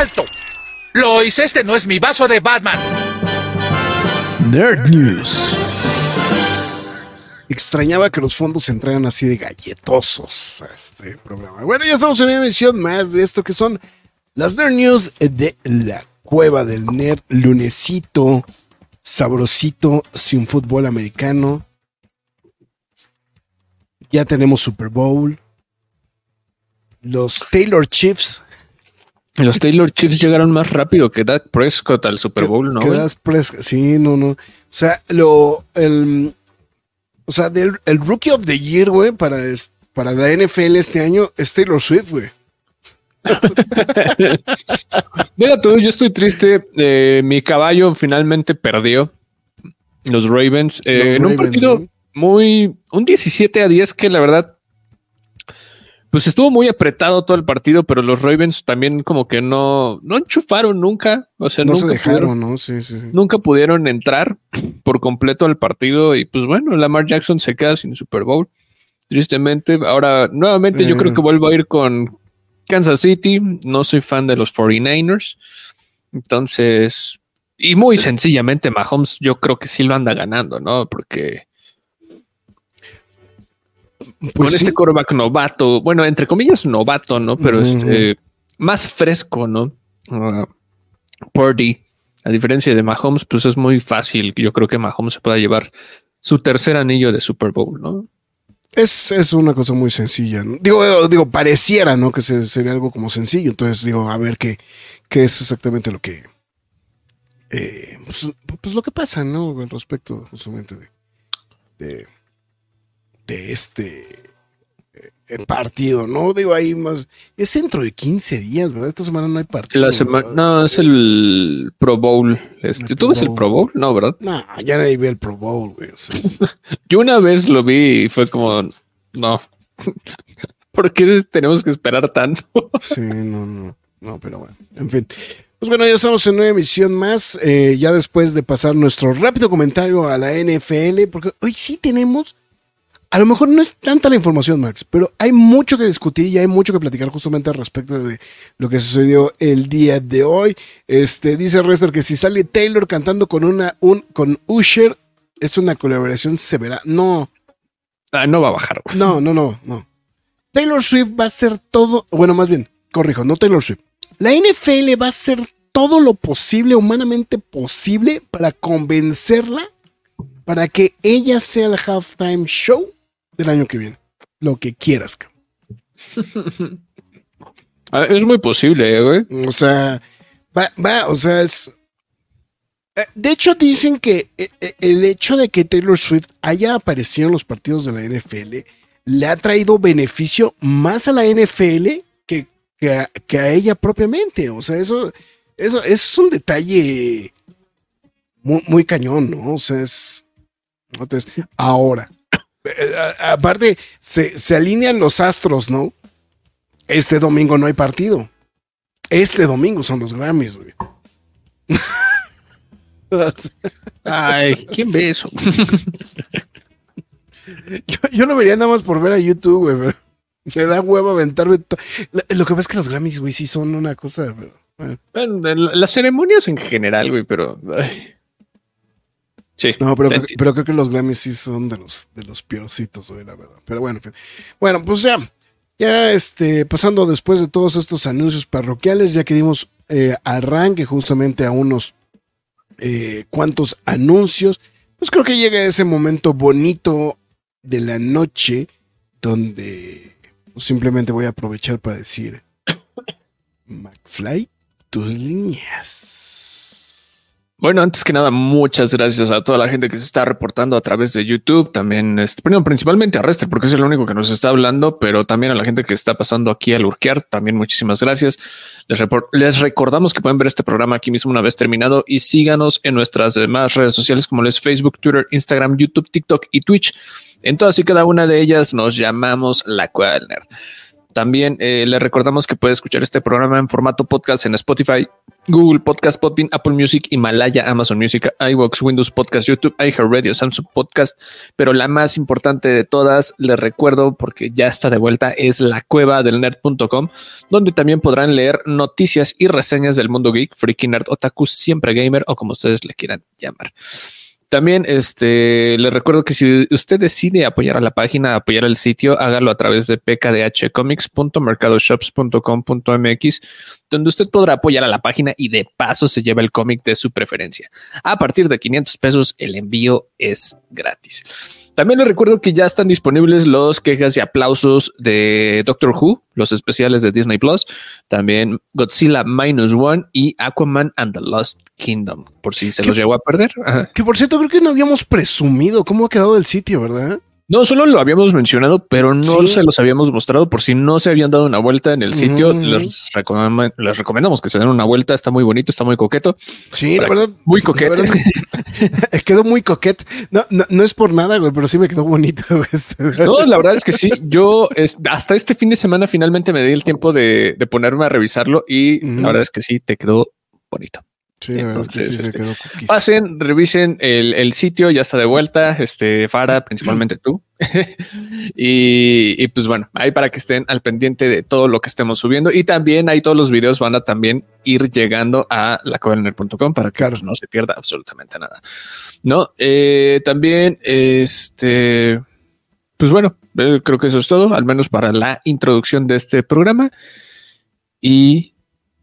¡Alto! Lois, este no es mi vaso de Batman. Nerd News. Extrañaba que los fondos entraran así de galletosos a este programa. Bueno, ya estamos en una emisión más de esto que son las Nerd News de la Cueva del Nerd. Lunesito, sabrosito, sin fútbol americano. Ya tenemos Super Bowl. Los Taylor Chiefs los Taylor Chiefs llegaron más rápido que Dak Prescott al Super Bowl, ¿no? Que Prescott, sí, no, no. O sea, lo, el, o sea, del, el Rookie of the Year, güey, para, para la NFL este año es Taylor Swift, güey. Mira tú, yo estoy triste. Eh, mi caballo finalmente perdió. Los Ravens. Eh, en un partido muy. Un 17 a 10 que la verdad pues estuvo muy apretado todo el partido, pero los Ravens también como que no, no enchufaron nunca. O sea, no nunca se dejaron, ¿no? Sí, sí. Nunca pudieron entrar por completo al partido. Y pues bueno, Lamar Jackson se queda sin Super Bowl. Tristemente. Ahora, nuevamente, yo creo que vuelvo a ir con Kansas City. No soy fan de los 49ers. Entonces, y muy sencillamente, Mahomes, yo creo que sí lo anda ganando, ¿no? Porque pues con este coreback novato, bueno, entre comillas novato, ¿no? Pero este, más fresco, ¿no? Uh, Purdy, a diferencia de Mahomes, pues es muy fácil. Yo creo que Mahomes se pueda llevar su tercer anillo de Super Bowl, ¿no? Es, es una cosa muy sencilla. Digo, digo, pareciera, ¿no? Que sería algo como sencillo. Entonces, digo, a ver qué, qué es exactamente lo que. Eh, pues, pues, lo que pasa, ¿no? Al respecto, justamente de de este eh, partido, ¿no? Digo, ahí más. Es dentro de 15 días, ¿verdad? Esta semana no hay partido. La semana, no, es el Pro Bowl. Este, ¿Tú ves el Pro Bowl? No, ¿verdad? No, ya nadie ve el Pro Bowl, güey. Yo una vez lo vi y fue como, no. ¿Por qué tenemos que esperar tanto? sí, no, no. No, pero bueno, en fin. Pues bueno, ya estamos en una emisión más. Eh, ya después de pasar nuestro rápido comentario a la NFL, porque hoy sí tenemos a lo mejor no es tanta la información, Max, pero hay mucho que discutir y hay mucho que platicar justamente al respecto de lo que sucedió el día de hoy. Este, dice Rester que si sale Taylor cantando con una, un, con Usher, es una colaboración severa. No. Ah, no va a bajar. No, no, no, no. Taylor Swift va a hacer todo, bueno, más bien, corrijo, no Taylor Swift. La NFL va a hacer todo lo posible, humanamente posible, para convencerla para que ella sea el halftime show del año que viene. Lo que quieras, Es muy posible, eh, güey. O sea, va, va, o sea, es. Eh, de hecho, dicen que eh, el hecho de que Taylor Swift haya aparecido en los partidos de la NFL le ha traído beneficio más a la NFL que, que, a, ella propiamente. O sea, eso, eso, es un detalle muy, muy cañón, ¿no? O sea, es. Entonces, ahora, aparte, se, alinean los astros, ¿no? Este domingo no hay partido. Este domingo son los Grammys, güey. Ay, ¿quién ve eso? yo, lo vería nada más por ver a YouTube, güey, pero me da huevo aventarme. Lo que pasa es que los Grammys, güey, sí son una cosa. bueno. las ceremonias en general, güey, pero. Sí. No, pero, pero, creo que los Grammys sí son de los, de los peorcitos, güey, la verdad. Pero bueno, bueno, pues ya, ya este, pasando después de todos estos anuncios parroquiales, ya que dimos eh, arranque justamente a unos eh, cuantos anuncios, pues creo que llega ese momento bonito de la noche donde simplemente voy a aprovechar para decir, McFly, tus líneas. Bueno, antes que nada, muchas gracias a toda la gente que se está reportando a través de YouTube. También, este, principalmente a Rester, porque es el único que nos está hablando, pero también a la gente que está pasando aquí al Urquear. También muchísimas gracias. Les, les recordamos que pueden ver este programa aquí mismo una vez terminado y síganos en nuestras demás redes sociales como Facebook, Twitter, Instagram, YouTube, TikTok y Twitch. En todas y cada una de ellas nos llamamos La Cueva del Nerd. También eh, le recordamos que puede escuchar este programa en formato podcast en Spotify, Google Podcast, Podbean, Apple Music, Himalaya, Amazon Music, iVoox, Windows Podcast, YouTube, iHeartRadio, Samsung Podcast. Pero la más importante de todas, le recuerdo porque ya está de vuelta, es la cueva del nerd.com, donde también podrán leer noticias y reseñas del mundo geek, freaky nerd, otaku, siempre gamer o como ustedes le quieran llamar. También este, le recuerdo que si usted decide apoyar a la página, apoyar al sitio, hágalo a través de pkdhcomics.mercadoshops.com.mx, donde usted podrá apoyar a la página y de paso se lleva el cómic de su preferencia. A partir de 500 pesos, el envío es gratis. También les recuerdo que ya están disponibles los quejas y aplausos de Doctor Who, los especiales de Disney Plus, también Godzilla Minus One y Aquaman and the Lost Kingdom, por si se los llegó a perder. Que por cierto, creo que no habíamos presumido cómo ha quedado el sitio, ¿verdad? No, solo lo habíamos mencionado, pero no se los habíamos mostrado por si no se habían dado una vuelta en el sitio. Les, recomendamos que se den una vuelta. Está muy bonito, está muy coqueto. Sí, la verdad. Muy coquete. quedó muy coquete. No, no, es por nada, güey, pero sí me quedó bonito. no, la verdad es que sí. Yo hasta este fin de semana finalmente me di el tiempo de, ponerme a revisarlo y la verdad es que sí, te quedó bonito. Sí, este, pasen, revisen el, sitio, ya está de vuelta, este Fara, principalmente tú. y, pues bueno, ahí para que estén al pendiente de todo lo que estemos subiendo. Y también ahí todos los videos van a también ir llegando a la para que pues, no se pierda absolutamente nada. No, eh, también este, pues bueno, eh, creo que eso es todo, al menos para la introducción de este programa. Y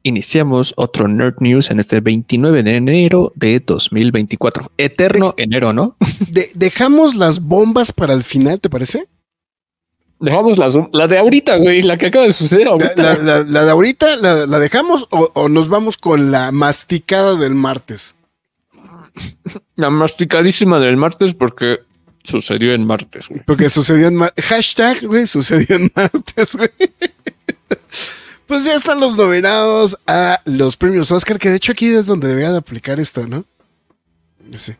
iniciamos otro Nerd News en este 29 de enero de 2024. Eterno enero, ¿no? dejamos las bombas para el final, ¿te parece? Dejamos la, de ahorita, güey, la que acaba de suceder. La, de ahorita, la, dejamos o, nos vamos con la masticada del martes? La masticadísima del martes porque sucedió en martes. Güey. Porque sucedió en martes. Hashtag, güey, sucedió en martes, güey. Pues ya están los nominados a los premios Oscar, que de hecho aquí es donde debería de aplicar esto, ¿no? Sí.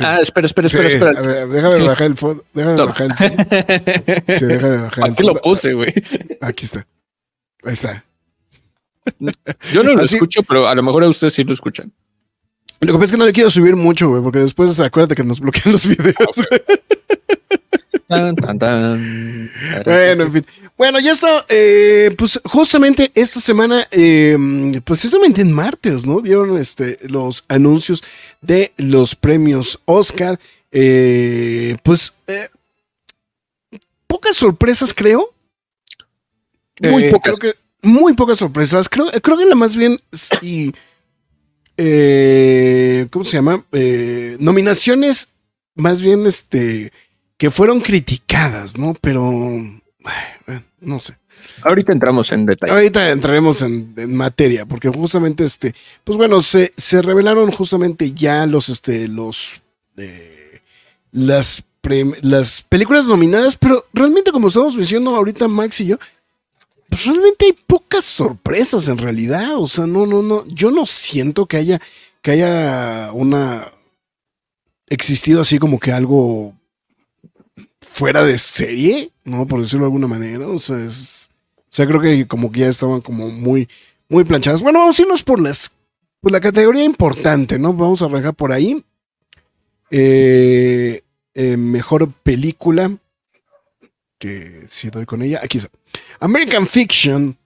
Ah, espera, espera, espera, espera. A ver, déjame bajar el fondo. Déjame bajar el fondo. Sí, déjame bajar el Aquí lo puse, güey. Aquí está. Ahí está. Yo no lo escucho, pero a lo mejor a ustedes sí lo escuchan. Lo que pasa es que no le quiero subir mucho, güey, porque después acuérdate que nos bloquean los videos. Tan, tan, tan. Bueno, en fin. Bueno, ya está. Eh, pues justamente esta semana, eh, pues justamente en martes, ¿no? Dieron este, los anuncios de los premios Oscar. Eh, pues pocas sorpresas, creo. Muy pocas. Creo que muy pocas sorpresas. Creo, creo que la más bien sí. ¿Cómo se llama? nominaciones más bien este que fueron criticadas, ¿no? Pero no sé. Ahorita entramos en detalle. Ahorita entraremos en, materia, porque justamente este, pues bueno, se, se revelaron justamente ya los, este, los, eh, las, las películas nominadas, pero realmente como estamos diciendo ahorita Max y yo, pues realmente hay pocas sorpresas en realidad, o sea, no, no, no, yo no siento que haya, que haya una, existido así como que algo fuera de serie, ¿no? Por decirlo de alguna manera. O sea, o sea, creo que como que ya estaban como muy, muy planchadas. Bueno, vamos a irnos por las, por la categoría importante, ¿no? Vamos a arrancar por ahí. Eh, eh, mejor película. Que si doy con ella. Aquí está. American Fiction.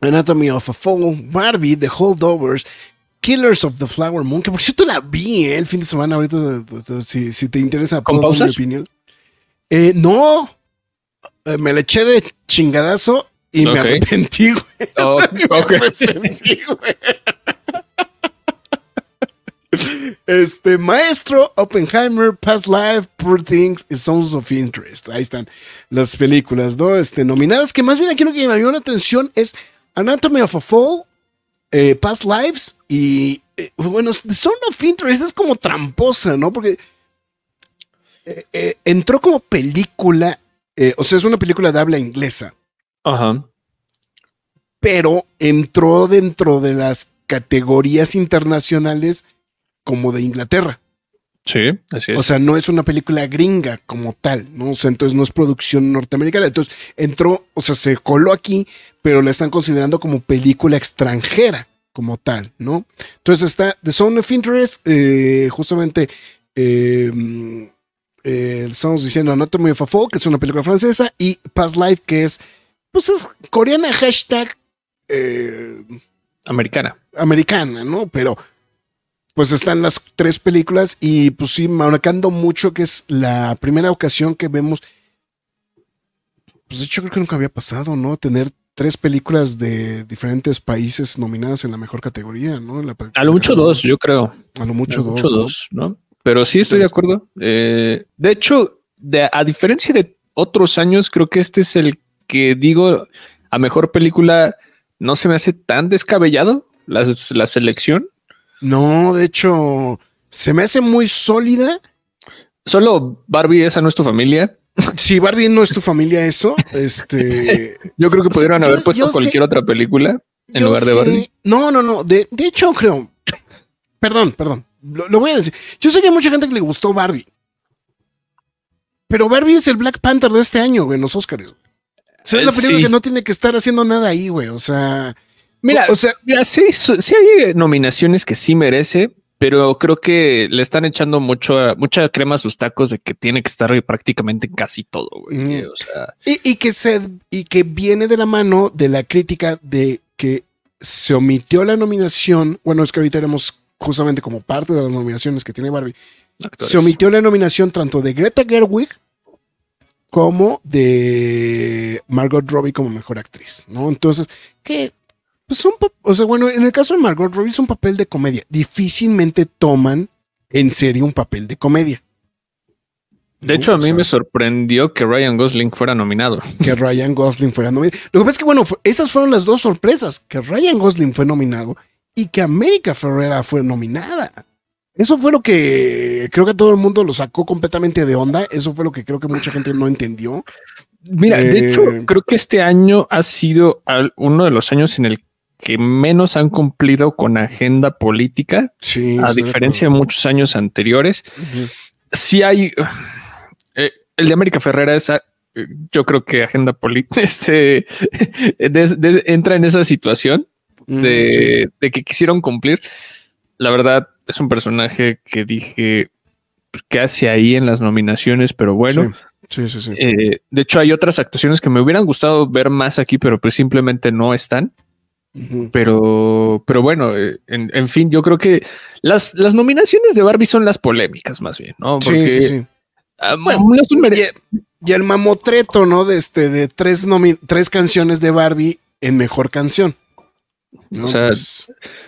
Anatomy of a Fall. Barbie. The Holdovers. Killers of the Flower Moon. Que por cierto la vi ¿eh? el fin de semana. Ahorita, si, si te interesa, ¿Con pausas? mi opinión. Eh, no, eh, me le eché de chingadazo y me arrepentí, güey. Oh, me arrepentí, güey. Este, Maestro, Oppenheimer, Past Life, Poor Things y Songs of Interest. Ahí están las películas, ¿no? Este, nominadas, que más bien aquí lo que me llamó la atención es Anatomy of a Fall, eh, Past Lives y eh, bueno, Zone of Interest es como tramposa, ¿no? Porque eh, eh, entró como película, eh, o sea, es una película de habla inglesa, Ajá. pero entró dentro de las categorías internacionales como de Inglaterra. Sí, así es. O sea, no es una película gringa como tal, ¿no? O sea, entonces no es producción norteamericana. Entonces entró, o sea, se coló aquí, pero la están considerando como película extranjera como tal, ¿no? Entonces está The Zone of Interest, eh, justamente eh, eh, estamos diciendo Anatomy of a Fall, que es una película francesa, y Past Life, que es, pues es coreana, hashtag eh, Americana. americana, ¿no? Pero pues están las tres películas y pues sí, marcando mucho que es la primera ocasión que vemos, pues de hecho creo que nunca había pasado, ¿no? Tener tres películas de diferentes países nominadas en la mejor categoría, ¿no? La- A lo mucho dos, yo creo. A lo mucho A lo dos. mucho ¿no? dos, ¿no? Pero sí estoy de acuerdo. Eh, de hecho, de- a diferencia de otros años, creo que este es el que digo a mejor película. No se me hace tan descabellado la, la selección. No, de hecho, se me hace muy sólida. Solo Barbie, esa no es tu familia. Si Barbie no es tu familia, eso, este. Yo creo que pudieron yo- haber puesto yo sé- cualquier otra película en Yo lugar de sé- Barbie. No, no, no. De, de hecho, creo. Perdón, perdón. Lo, lo voy a decir. Yo sé que hay mucha gente que le gustó Barbie. Pero Barbie es el Black Panther de este año, güey, en los Oscars. O sea, es la Eh, película sí. que no tiene que estar haciendo nada ahí, güey. O sea. Mira, o sea, Mira, sí, sí hay nominaciones que sí merece, pero creo que le están echando mucho mucha crema a sus tacos de que tiene que estar prácticamente en casi todo, güey. Mm. O sea, y, y que se y que viene de la mano de la crítica de que se omitió la nominación. Bueno, es que ahorita haremos justamente como parte de las nominaciones que tiene Barbie. actores. Se omitió la nominación tanto de Greta Gerwig como de Margot Robbie como mejor actriz, ¿no? Entonces, que pues son, o sea, bueno, en el caso de Margot Robbie es un papel de comedia. Difícilmente toman en serio un papel de comedia. De hecho, a O mí sea, me sorprendió que Ryan Gosling fuera nominado. que Ryan Gosling fuera nominado. Lo que pasa es que, bueno, esas fueron las dos sorpresas, que Ryan Gosling fue nominado y que América Ferrera fue nominada. Eso fue lo que creo que todo el mundo lo sacó completamente de onda. Eso fue lo que creo que mucha gente no entendió. Mira, de Eh, hecho, creo que este año ha sido uno de los años en el que menos han cumplido con agenda política, Sí. a diferencia de muchos años anteriores. acuerdo. sí hay. eh, el de América Ferrera es. ah, eh, Yo creo que agenda política este, entra en esa situación De, de que quisieron cumplir. La verdad, es un personaje que dije pues, que hace ahí en las nominaciones, pero bueno. Sí, sí, sí. sí. eh, de hecho, hay otras actuaciones que me hubieran gustado ver más aquí, pero pues simplemente no están. Pero, pero bueno, eh, en, en fin, yo creo que las, las nominaciones de Barbie son las polémicas, más bien, ¿no? Sí, sí, sí. ah, Bueno, no es un mere- Y, y el mamotreto, ¿no? De este, de tres, nomi- tres canciones de Barbie en mejor canción. ¿No? O sea, Pues,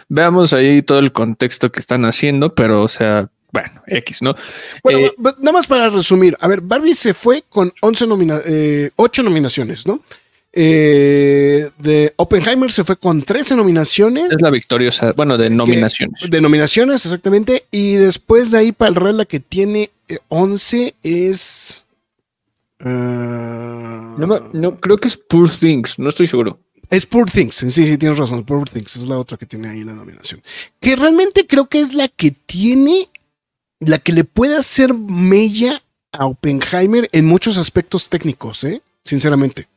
Veamos ahí todo el contexto que están haciendo, pero o sea, bueno, X, ¿no? Bueno, Eh, nada más para resumir. A ver, Barbie se fue con 11 nomina eh, 8 nominaciones, ¿no? Eh, de Oppenheimer se fue con 13 nominaciones. Es la victoriosa, bueno, de nominaciones. De nominaciones, exactamente. Y después de ahí para el Real la que tiene eh, 11 es... ah, No, no, creo que es Poor Things, no estoy seguro. Es Poor Things, sí, sí, tienes razón. Poor Things es la otra que tiene ahí la nominación. Que realmente creo que es la que tiene, la que le puede hacer mella a Oppenheimer en muchos aspectos técnicos, ¿eh? Sinceramente.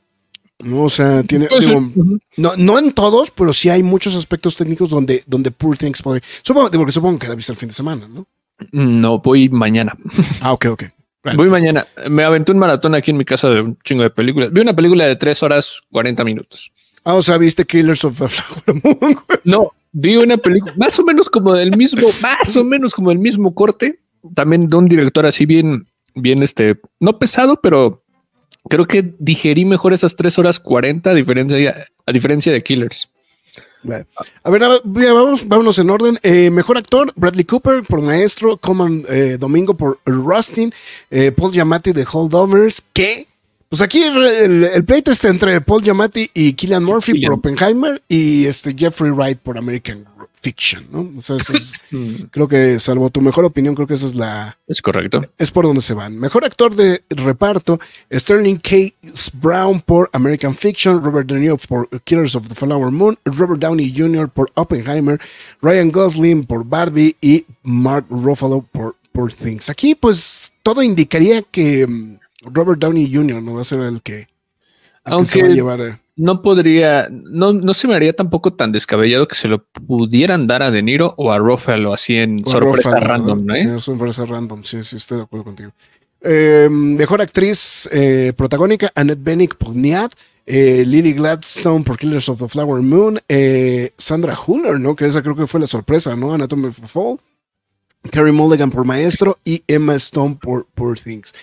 No, o sea, tiene, digo, Ujú. no, no en todos, pero sí hay muchos aspectos técnicos donde, donde Poor Things podría. Supongo, digo, porque supongo que la viste el fin de semana, ¿no? No, voy mañana. Ah, ok, ok. Voy entonces- mañana. Me aventé un maratón aquí en mi casa de un chingo de películas. Vi una película de tres horas 40 minutos. Ah, o sea, viste Killers of the Flower Moon. No, vi una película más o menos como del mismo, más o menos como el mismo corte. También de un director así bien, bien este, no pesado, pero creo que digerí mejor esas tres horas 40 a diferencia, a diferencia de Killers. Bueno. A ver, vamos, vámonos en orden. Eh, mejor actor, Bradley Cooper por Maestro, Coman eh, Domingo por Rustin, eh, Paul Giamatti de Holdovers, que, pues aquí el, el- pleito está entre Paul Giamatti y Killian Murphy por Oppenheimer y este Jeffrey Wright por American Fiction, ¿no? O sea, eso es- creo que salvo tu mejor opinión, creo que esa es la, Es correcto. es por donde se van. Mejor actor de reparto, Sterling K. Brown por American Fiction, Robert De Niro por Killers of the Flower Moon, Robert Downey Jr. por Oppenheimer, Ryan Gosling por Barbie y Mark Ruffalo por Poor Things. Aquí, pues, todo indicaría que mm, Robert Downey Jr. no va a ser el que, el que Aunque se va a llevar. eh. no podría, no, no se me haría tampoco tan descabellado que se lo pudieran dar a De Niro o a Ruffalo así en sorpresa Ruffalo, random, ¿no? Sí, sorpresa random, sí, sí, estoy de acuerdo contigo. Eh, mejor actriz eh, protagónica, Annette Bening por Niad, eh, Lily Gladstone por Killers of the Flower Moon, eh, Sandra Huller, ¿no? Que esa creo que fue la sorpresa, ¿no? Anatomy of Fall, Carrie Mulligan por Maestro y Emma Stone por Poor Things.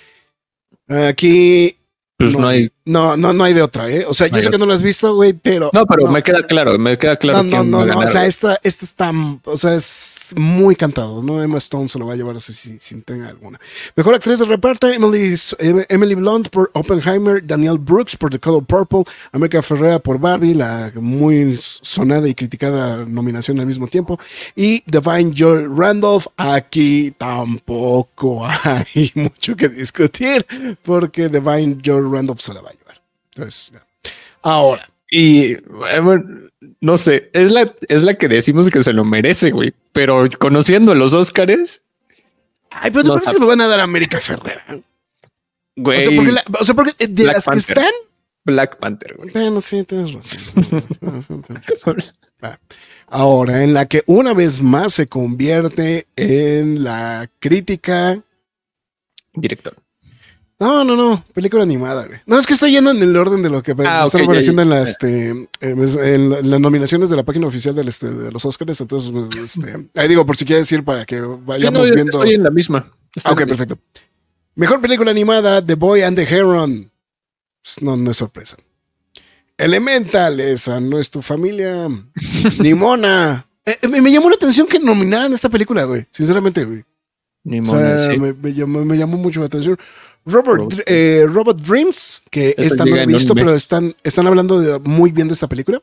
Aquí Pues no, hay. no, no, no hay de otra, ¿eh? O sea, No yo sé que no lo has visto, güey, pero. No, pero me queda claro, me queda claro no, no, no, no. O sea, esta, esta está. O sea, es muy cantado, ¿no? Emma Stone se lo va a llevar así sin, tener alguna. Mejor actriz de reparto: Emily, Emily Blunt por Oppenheimer, Danielle Brooks por The Color Purple, America Ferrera por Barbie, la muy sonada y criticada nominación al mismo tiempo, y Divine Joy Randolph. Aquí tampoco hay mucho que discutir, porque Divine Joy Randolph se la va a llevar. Entonces, ahora. Y eh, bueno, no sé, es la, es la que decimos que se lo merece, güey. Pero conociendo los Óscares, Ay, pero ¿te No, parece que lo van a dar a América Ferrera? O güey, sea, porque, la- o sea, porque de Black las que están. Black Panther, güey. Bueno, sí, tienes razón. Ahora, en la que una vez más se convierte en la crítica. Director. No, no, no, película animada, güey. No, es que estoy yendo en el orden de lo que Ah, está ok, ya, apareciendo ya. en, la, este, en, en la- en las nominaciones de la página oficial del, este, de los Oscars. Entonces, pues, este, ahí digo, por si quieres decir para que Sí, no, vayamos viendo. estoy en la misma. Ah, ok, misma. perfecto. Mejor película animada, The Boy and the Heron. Pues, no, no es sorpresa. Elemental, esa no es tu familia. Nimona. Eh, eh, me, me llamó la atención que nominaran esta película, güey. Sinceramente, güey. Ni O modo, sea, sí. me, me llamó, me llamó mucho la atención. Robert, Robot. eh, Robot Dreams, que esta no he visto, pero están, están hablando de- muy bien de esta película.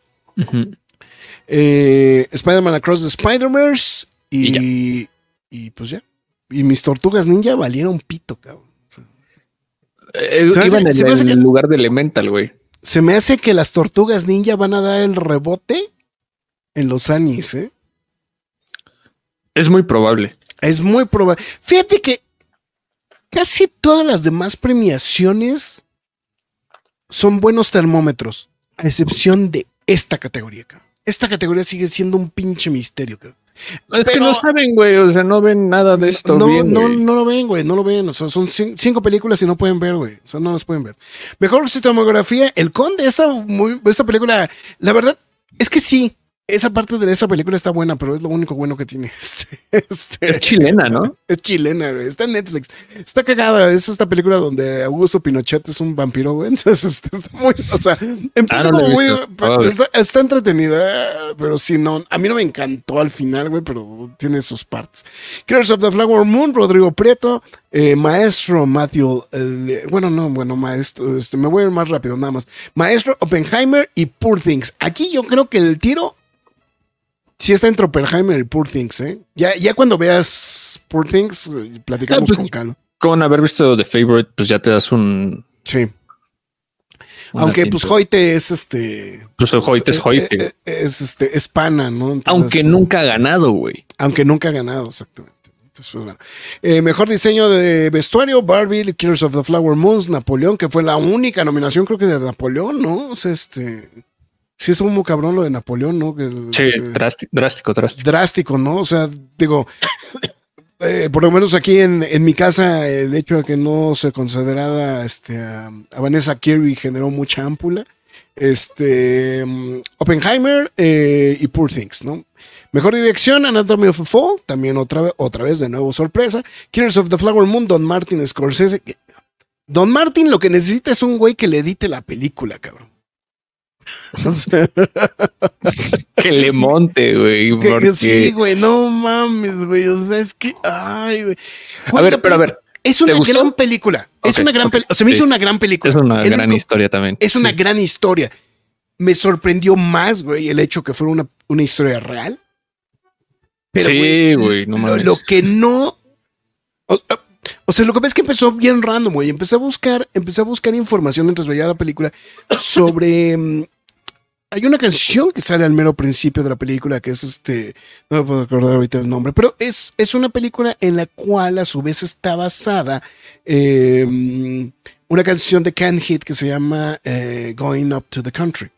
Eh, Spider-Man Across the Spider-Verse y, y, pues ya. Y mis tortugas ninja valieron pito, cabrón. Eh, Se me hace- iban en el que- lugar de Elemental, güey. Se me hace que las tortugas ninja van a dar el rebote en los anis, ¿eh? Es muy probable. Es muy probable. Fíjate que casi todas las demás premiaciones son buenos termómetros, a excepción de esta categoría. Esta categoría sigue siendo un pinche misterio, cabrón. Es que no saben, güey. O sea, no ven nada de esto. No, bien, no, no lo ven, güey, no lo ven. O sea, son cin- cinco películas y no pueden ver, güey. O sea, no las pueden ver. Mejor cinematografía, El Conde, esta, muy, esta película, la verdad es que sí, esa parte de esa película está buena, pero es lo único bueno que tiene. Este, este- Es chilena, ¿no? es chilena, güey. Está en Netflix. Está cagada. Es esta película donde Augusto Pinochet es un vampiro, güey. Entonces este, está muy. O sea, empieza Ah, no la como muy. Oh. Está, está entretenida, pero sí, no. A mí no me encantó al final, güey, pero tiene sus partes. Killers of the Flower Moon, Rodrigo Prieto, eh, Maestro Matthew. eh, bueno, no, bueno, Maestro. Este, me voy a ir más rápido, nada más. Maestro Oppenheimer y Poor Things. Aquí yo creo que el tiro sí está entre Oppenheimer y Poor Things, ¿eh? Ya, ya cuando veas Poor Things, eh, platicamos Ah, pues- con calma. Con haber visto The Favorite, pues ya te das un. Sí. Aunque pues. Hoyte es este. Pues Hoyte es Hoyte. eh, eh, Es, este, es pana, ¿no? Entonces, Aunque nunca ha ganado, güey. aunque nunca ha ganado, exactamente. Entonces, pues bueno. Eh, mejor diseño de vestuario, Barbie, Killers of the Flower Moons, Napoleón, que fue la única nominación, creo que de Napoleón, ¿no? O sea, este. Sí, es como cabrón lo de Napoleón, ¿no? Que, Sí, este, drástico, drástico, drástico. drástico, ¿no? O sea, digo, eh, por lo menos aquí en, en mi casa, el hecho de que no se considerara este, a, a Vanessa Kirby generó mucha ámpula. Este, mm, Oppenheimer eh, y Poor Things, ¿no? Mejor dirección, Anatomy of a Fall, también otra, vez- otra vez de nuevo sorpresa. Killers of the Flower Moon, Don Martin Scorsese. Don Martin lo que necesita es un güey que le edite la película, cabrón. O sea, Que le monte, güey. Que- que Porque... sí, güey, no mames, güey. O sea, es que, ay, güey. A ver, pero a ver. Es ¿te una gustó? gran película. Es una gran ok, película. Se me sí. hizo una gran película. Es una gran historia también. Es una Sí. gran historia. Me sorprendió más, güey, el hecho que fuera una, una historia real. Pero, sí, güey, no lo, mames. lo que no. O, o sea, lo que pasa es que empezó bien random, güey. Empecé a buscar, empecé a buscar información mientras veía la película sobre. Hay una canción que sale al mero principio de la película que es este. No me puedo acordar ahorita el nombre, pero es, es una película en la cual a su vez está basada mm, una canción de Can Hit que se llama eh, Going Up to the Country.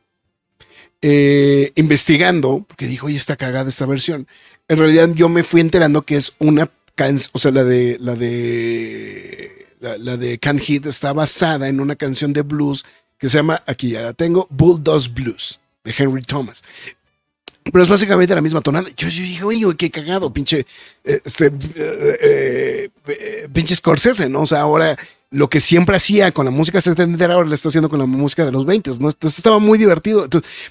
Eh, investigando, porque dijo, oye, está cagada esta versión. En realidad yo me fui enterando que es una canción, o sea, la de la de la de Can Hit está basada en una canción de blues que se llama, aquí ya la tengo, Bulldoze Blues, de Henry Thomas. Pero es básicamente la misma tonada. Yo, dije, oye, qué cagado, pinche, eh, este, eh, eh, pinche Scorsese, ¿no? O sea, ahora lo que siempre hacía con la música setentera, ahora lo está haciendo con la música de los 20, ¿no? Entonces estaba muy divertido.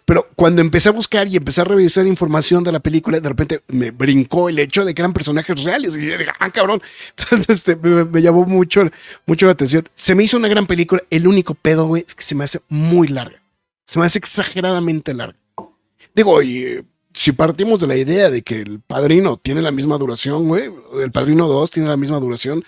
Pero cuando empecé a buscar y empecé a revisar información de la película, de repente me brincó el hecho de que eran personajes reales. Y yo dije, ah, cabrón. Entonces este, me, me llamó mucho, mucho la atención. Se me hizo una gran película. El único pedo, güey, es que se me hace muy larga. Se me hace exageradamente larga. Digo, y eh, si partimos de la idea de que el padrino tiene la misma duración, güey, el padrino 2 tiene la misma duración,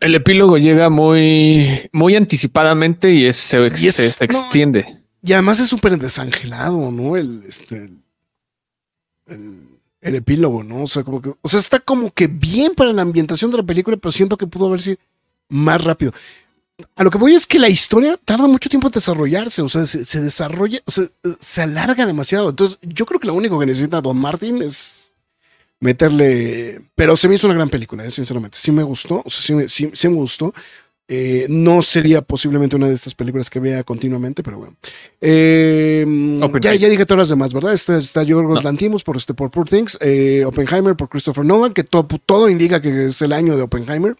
El epílogo llega muy, muy anticipadamente y es- se, Y es- se- se no. extiende. y además es súper desangelado, ¿no? El, este, el, el epílogo, ¿no? O sea, como que, o sea, está como que bien para la ambientación de la película, pero siento que pudo haber sido más rápido. A lo que voy es que la historia tarda mucho tiempo en desarrollarse, o sea, se, se desarrolla, o sea, se alarga demasiado. Entonces, yo creo que lo único que necesita Don Martin es meterle. Pero se me hizo una gran película, eh, sinceramente. Sí me gustó, o sea, sí me, sí- sí me gustó. Eh, no sería posiblemente una de estas películas que vea continuamente, pero bueno. Eh, ya, ya dije todas las demás, ¿verdad? Está, está Yorgos No. Lanthimos por, este, por Poor Things, eh, Oppenheimer por Christopher Nolan, que to- todo indica que es el año de Oppenheimer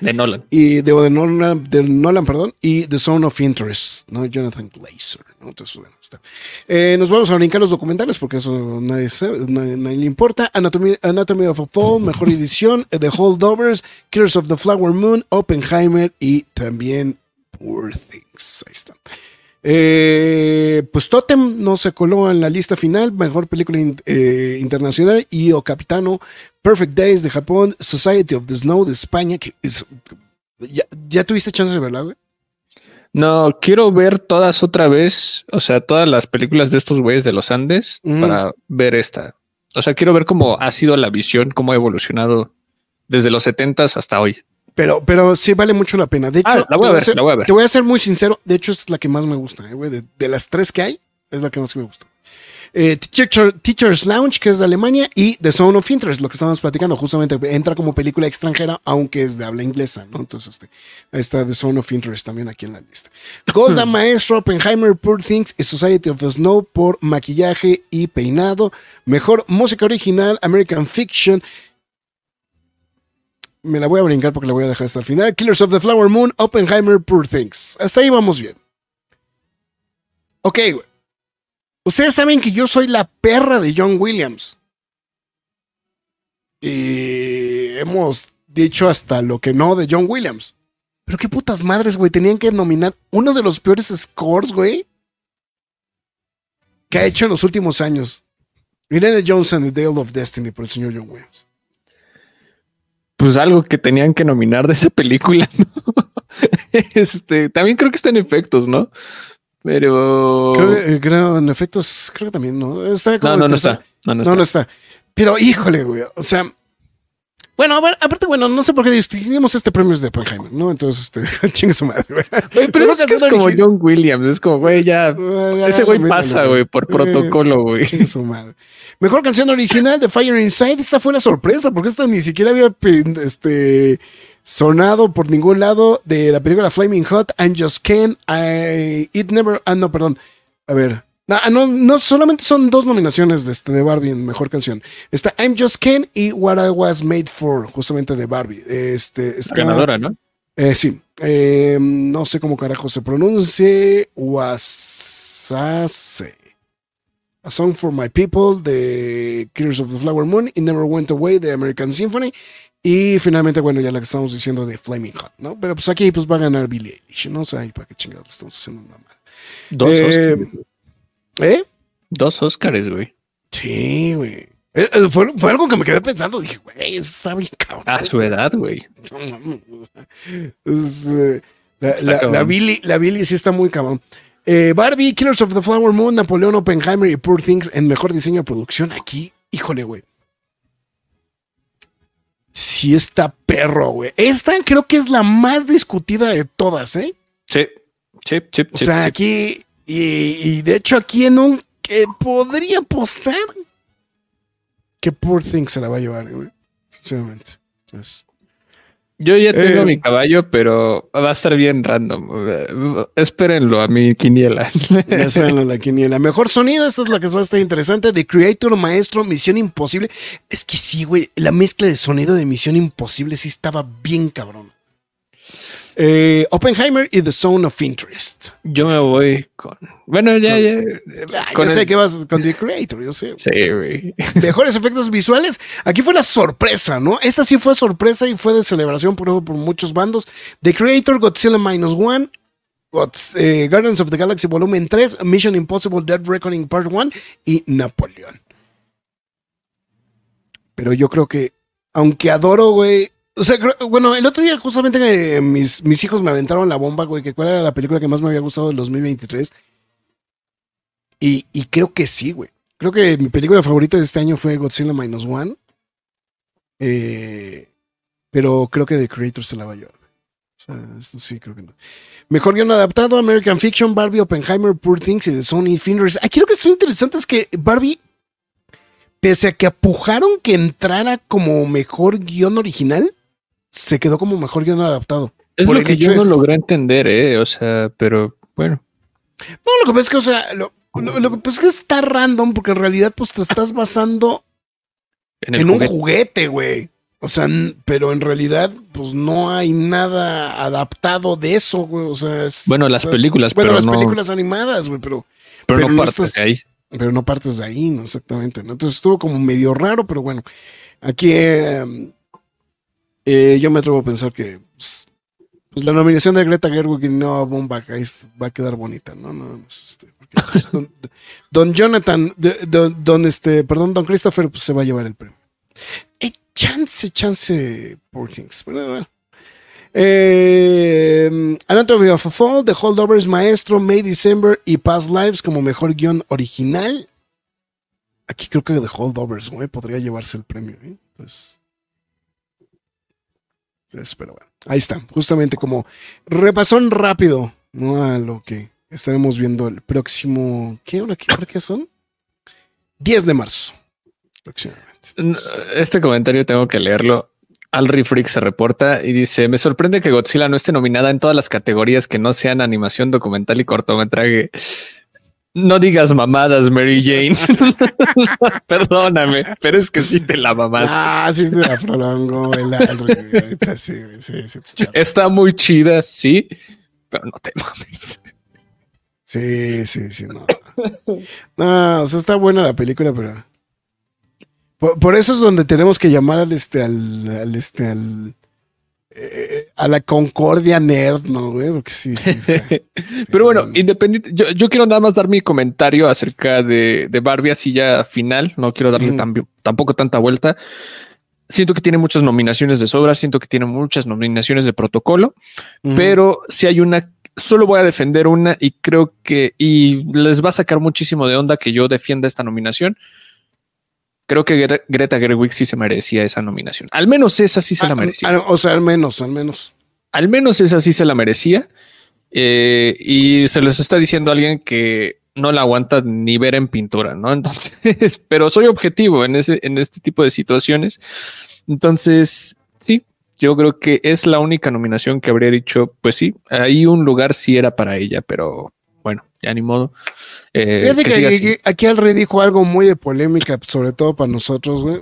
De Nolan. y de, de Nolan, de Nolan, perdón, y The Zone of Interest, ¿no? Jonathan Glazer, ¿no? Entonces, bueno, está. Eh, nos vamos a brincar los documentales porque eso nadie, sabe, nadie, nadie le importa. Anatomy, Anatomy of a Fall, mejor edición, The Holdovers, Killers of the Flower Moon, Oppenheimer y también Poor Things. Ahí está. Eh, pues Totem no se coló en la lista final, mejor película in- eh, internacional, y O Capitano, Perfect Days de Japón, Society of the Snow de España, que es... ¿Ya, ya tuviste chance de verla, güey? No, quiero ver todas otra vez, o sea, todas las películas de estos güeyes de los Andes para ver esta. O sea, quiero ver cómo ha sido la visión, cómo ha evolucionado desde los 70 hasta hoy. Pero, pero sí vale mucho la pena. De hecho, Ah, la voy a te ver, ser- la voy a ver. Te voy a ser muy sincero. De hecho, es la que más me gusta, eh, güey. De, de las tres que hay, es la que más me gusta. Eh, Teacher- Teacher's Lounge, que es de Alemania, y The Zone of Interest, lo que estábamos platicando, justamente entra como película extranjera, aunque es de habla inglesa, ¿no? Entonces, este, ahí está The Zone of Interest también aquí en la lista. Golda Maestro, Oppenheimer, Poor Things y Society of the Snow por maquillaje y peinado. Mejor música original, American Fiction, me la voy a brincar porque la voy a dejar hasta el final. Killers of the Flower Moon, Oppenheimer, Poor Things. Hasta ahí vamos bien. Ok, güey. Ustedes saben que yo soy la perra de John Williams. Y hemos dicho hasta lo que no de John Williams. Pero qué putas madres, güey. Tenían que nominar uno de los peores scores, güey. Que ha hecho en los últimos años. Irene Jones and the Dale of Destiny por el señor John Williams. Pues algo que tenían que nominar de esa película, ¿no? Este, también creo que está en efectos, ¿no? Pero Creo, eh, creo, en efectos, creo que también, ¿no? Está como no, no, no está. No, no, No, está. no está. Pero híjole, güey. O sea, bueno, aparte, bueno, no sé por qué distinguimos este premio de Oppenheimer, ¿no? Entonces, este, chingue su madre, güey. Pero Una es, que es como original. John Williams, es como, güey, ya, ya, ese güey pasa, güey, por Eh, protocolo, güey. Chingue su madre. Mejor canción original de Fire Inside. Esta fue la sorpresa, porque esta ni siquiera había este, sonado por ningún lado de la película Flaming Hot, I'm Just Ken, I, It Never, ah, no, perdón. A ver. Ah, no, no, solamente son dos nominaciones de, este, de Barbie en mejor canción. Está I'm Just Ken y What I Was Made For, justamente de Barbie. Este, está- Ganadora, ¿no? eh, sí. Eh, no sé cómo carajo se pronuncie. Wasase. A Song for My People de Killers of the Flower Moon y Never Went Away de American Symphony. Y finalmente, bueno, ya la que estamos diciendo de Flaming Hot, ¿no? Pero pues aquí pues va a ganar Billie Eilish, ¿no? O sea, ¿y ¿para qué chingados estamos haciendo una mala? Dos Eh. ¿Eh? Dos Oscars, güey. Sí, güey. Eh, eh, Fue, fue algo que me quedé pensando. Dije, güey, eso está bien cabrón. A su edad, güey. Es, eh, la, Billy, la Billy sí está muy cabrón. Eh, Barbie, Killers of the Flower Moon, Napoleón Oppenheimer y Poor Things en mejor diseño de producción. Aquí, híjole, güey. Sí está perro, güey. Esta creo que es la más discutida de todas, ¿eh? Sí, sí, sí. O sea, aquí, y, y de hecho aquí en un que podría apostar que Poor Things se la va a llevar, güey. Sinceramente. Entonces, Yo ya tengo Eh, mi caballo, pero va a estar bien random. Espérenlo a mi quiniela. Ya saben la quiniela. Mejor sonido, esta es la que va a estar interesante. The Creator, Maestro, Misión Imposible. Es que sí, güey. La mezcla de sonido de Misión Imposible sí estaba bien cabrón. Eh, Oppenheimer y The Zone of Interest. Yo me voy con. Bueno, ya, ya. Ah, con yo sé el- que vas con The Creator, yo sé. Sí, güey. Mejores efectos visuales. Aquí fue la sorpresa, ¿no? Esta sí fue sorpresa y fue de celebración por, por muchos bandos. The Creator, Godzilla Minus One, eh, Guardians of the Galaxy Volumen 3, Mission Impossible Dead Reckoning Part 1 y Napoleón. Pero yo creo que, aunque adoro, güey. O sea, bueno, el otro día justamente que mis, mis hijos me aventaron la bomba, güey, que cuál era la película que más me había gustado del 2023. Y, y creo que sí, güey. Creo que mi película favorita de este año fue Godzilla Minus One. Eh, pero creo que The Creator se la va a llevar. O sea, esto sí, creo que no. Mejor guion adaptado, American Fiction, Barbie, Oppenheimer, Poor Things y The Sony Fingers. Aquí lo que está interesante es que Barbie, pese a que apujaron que entrara como mejor guion original, se quedó como mejor guion adaptado. Es Por lo que yo no logré entender, ¿eh? O sea, pero bueno. No, lo que pasa es que, o sea, lo, lo- lo que pasa es que está random porque en realidad pues te estás basando En, un juguete. güey. O sea, pero en realidad, pues no hay nada adaptado de eso, güey. O sea, es- Bueno, las o sea, películas, Bueno, pero las no, películas animadas, güey, pero, pero pero no no partes estás- de ahí. pero no partes de ahí, ¿no? Exactamente, ¿no? Entonces estuvo como medio raro, pero bueno. Aquí eh, eh, yo me atrevo a pensar que pues, pues, la nominación de Greta Gerwig y Noah Baumbach va a quedar bonita, ¿no? no, no, este, pues, don, Jonathan, don, don, este, perdón, Don Christopher, pues se va a llevar el premio. Eh, chance, chance, Poor Things. Pero, bueno. Eh, Anatomy of a Fall, The Holdovers, Maestro, May December y Past Lives como mejor guion original. Aquí creo que The Holdovers, güey, podría llevarse el premio. ¿eh? Entonces, pero bueno, ahí está. Justamente como repasón rápido, ¿no? A lo que estaremos viendo el próximo. ¿Qué hora, qué son? 10 de marzo. Este comentario tengo que leerlo. Alri Freak se reporta y dice: Me sorprende que Godzilla no esté nominada en todas las categorías que no sean animación, documental y cortometraje. No digas mamadas, Mary Jane. Perdóname, pero es que sí te la mamaste. Ah, sí, se la ahorita sí, sí, sí. Está muy chida, sí, pero no te mames. Sí, sí, sí, no. No, o sea, está buena la película, pero. Por, por eso es donde tenemos que llamar al este, al, al este, al. Eh, a la Concordia Nerd, ¿no, güey? Porque sí, sí, está. Pero bueno, no, no. independiente, yo, yo quiero nada más dar mi comentario acerca de, de Barbie así ya final. No quiero darle tan- tampoco tanta vuelta. Siento que tiene muchas nominaciones de sobra, siento que tiene muchas nominaciones de protocolo, pero si hay una, solo voy a defender una y creo que, y les va a sacar muchísimo de onda que yo defienda esta nominación. Creo que Gre- Greta Gerwig sí se merecía esa nominación. Al menos esa sí se la Ah, merecía. o sea, al menos, al menos. Al menos esa sí se la merecía. Eh, y se los está diciendo alguien que no la aguanta ni ver en pintura, ¿no? Entonces, pero soy objetivo en ese, en este tipo de situaciones. Entonces, sí, yo creo que es la única nominación que habría dicho, pues sí, ahí un lugar sí era para ella, pero ya ni modo. Eh, Fíjate que aquí- al rey dijo algo muy de polémica, sobre todo para nosotros, güey.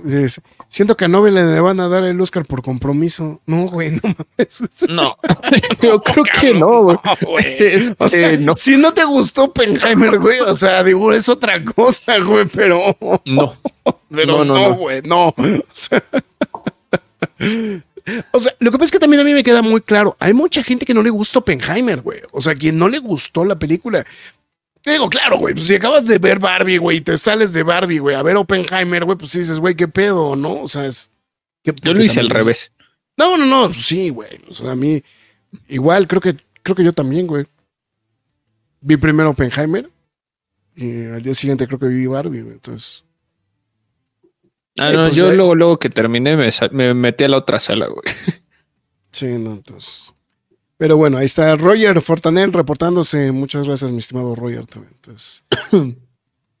Siento que a Nobel le van a dar el Oscar por compromiso. No, güey, no mames. No, yo creo que no, güey. Este, O sea, no, si no te gustó Oppenheimer, güey, o sea, digo, es otra cosa, güey, pero, no. pero No, no, no, no. güey, no. O sea, o sea, lo que pasa es que también a mí me queda muy claro, hay mucha gente que no le gusta Oppenheimer, güey. O sea, quien no le gustó la película. Digo, claro, güey, pues si acabas de ver Barbie, güey, y te sales de Barbie, güey, a ver Oppenheimer, güey, pues dices, güey, qué pedo, ¿no? O sea, es... Yo lo hice al es- revés. No, no, no, pues sí, güey. O sea, a mí, igual, creo que, creo que yo también, güey. Vi primero Oppenheimer y al día siguiente creo que vi Barbie, güey. Entonces, Ah, Eh, no, pues, yo luego, luego que terminé me, metí a la otra sala, güey. sí, no, entonces. Pero bueno, ahí está Roger Fortanel reportándose. Muchas gracias, mi estimado Roger también. Entonces.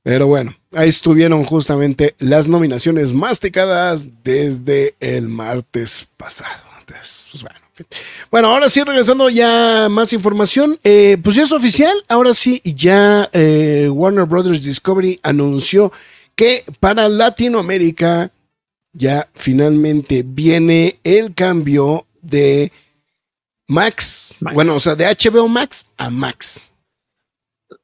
Pero bueno, ahí estuvieron justamente las nominaciones masticadas desde el martes pasado. Entonces, pues bueno, en fin. Bueno, ahora sí, regresando ya más información. eh, pues ya es oficial. Ahora sí, ya eh, Warner Brothers Discovery anunció que para Latinoamérica ya finalmente viene el cambio de Max. Max. Bueno, o sea, de HBO Max a Max.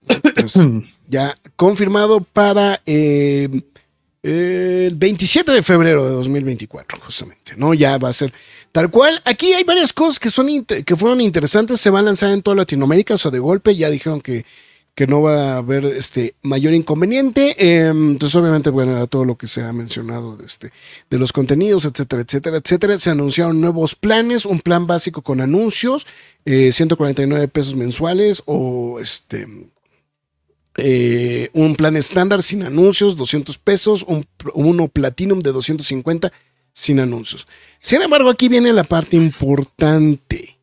Ya confirmado para eh, el 27 de febrero de 2024, justamente, ¿no? Ya va a ser tal cual. Aquí hay varias cosas que, son que fueron interesantes, se van a lanzar en toda Latinoamérica, o sea, de golpe ya dijeron que, que no va a haber este mayor inconveniente. Eh, entonces, obviamente, bueno, todo lo que se ha mencionado de, este, de los contenidos, etcétera, etcétera, etcétera. Se anunciaron nuevos planes, un plan básico con anuncios, eh, 149 pesos mensuales o este eh, un plan estándar sin anuncios, 200 pesos, un, uno platinum de 250 sin anuncios. Sin embargo, aquí viene la parte importante.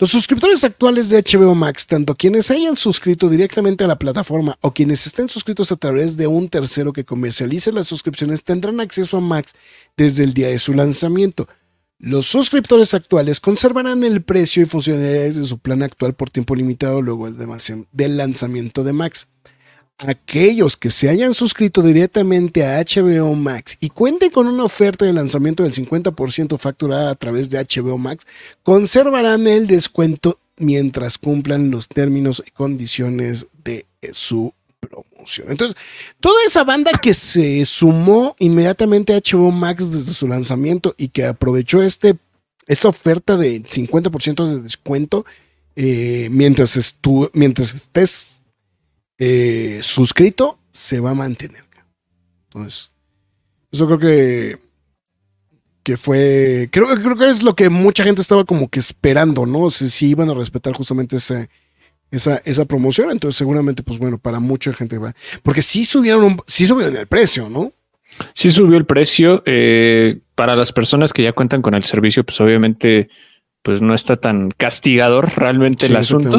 Los suscriptores actuales de HBO Max, tanto quienes hayan suscrito directamente a la plataforma o quienes estén suscritos a través de un tercero que comercialice las suscripciones, tendrán acceso a Max desde el día de su lanzamiento. Los suscriptores actuales conservarán el precio y funcionalidades de su plan actual por tiempo limitado luego del lanzamiento de Max. Aquellos que se hayan suscrito directamente a HBO Max y cuenten con una oferta de lanzamiento del 50% facturada a través de HBO Max, conservarán el descuento mientras cumplan los términos y condiciones de su promoción. Entonces, toda esa banda que se sumó inmediatamente a HBO Max desde su lanzamiento y que aprovechó este, esta oferta de 50% de descuento eh, mientras, mientras estés eh, suscrito, se va a mantener. Entonces, eso creo que que fue creo, creo que es lo que mucha gente estaba como que esperando, ¿no? Si, si iban a respetar justamente ese, esa, esa promoción, entonces seguramente, pues bueno, para mucha gente va. Porque sí subieron, un- sí subieron el precio, ¿no? Sí subió el precio. eh, para las personas que ya cuentan con el servicio, pues obviamente, pues no está tan castigador realmente Sí, el asunto.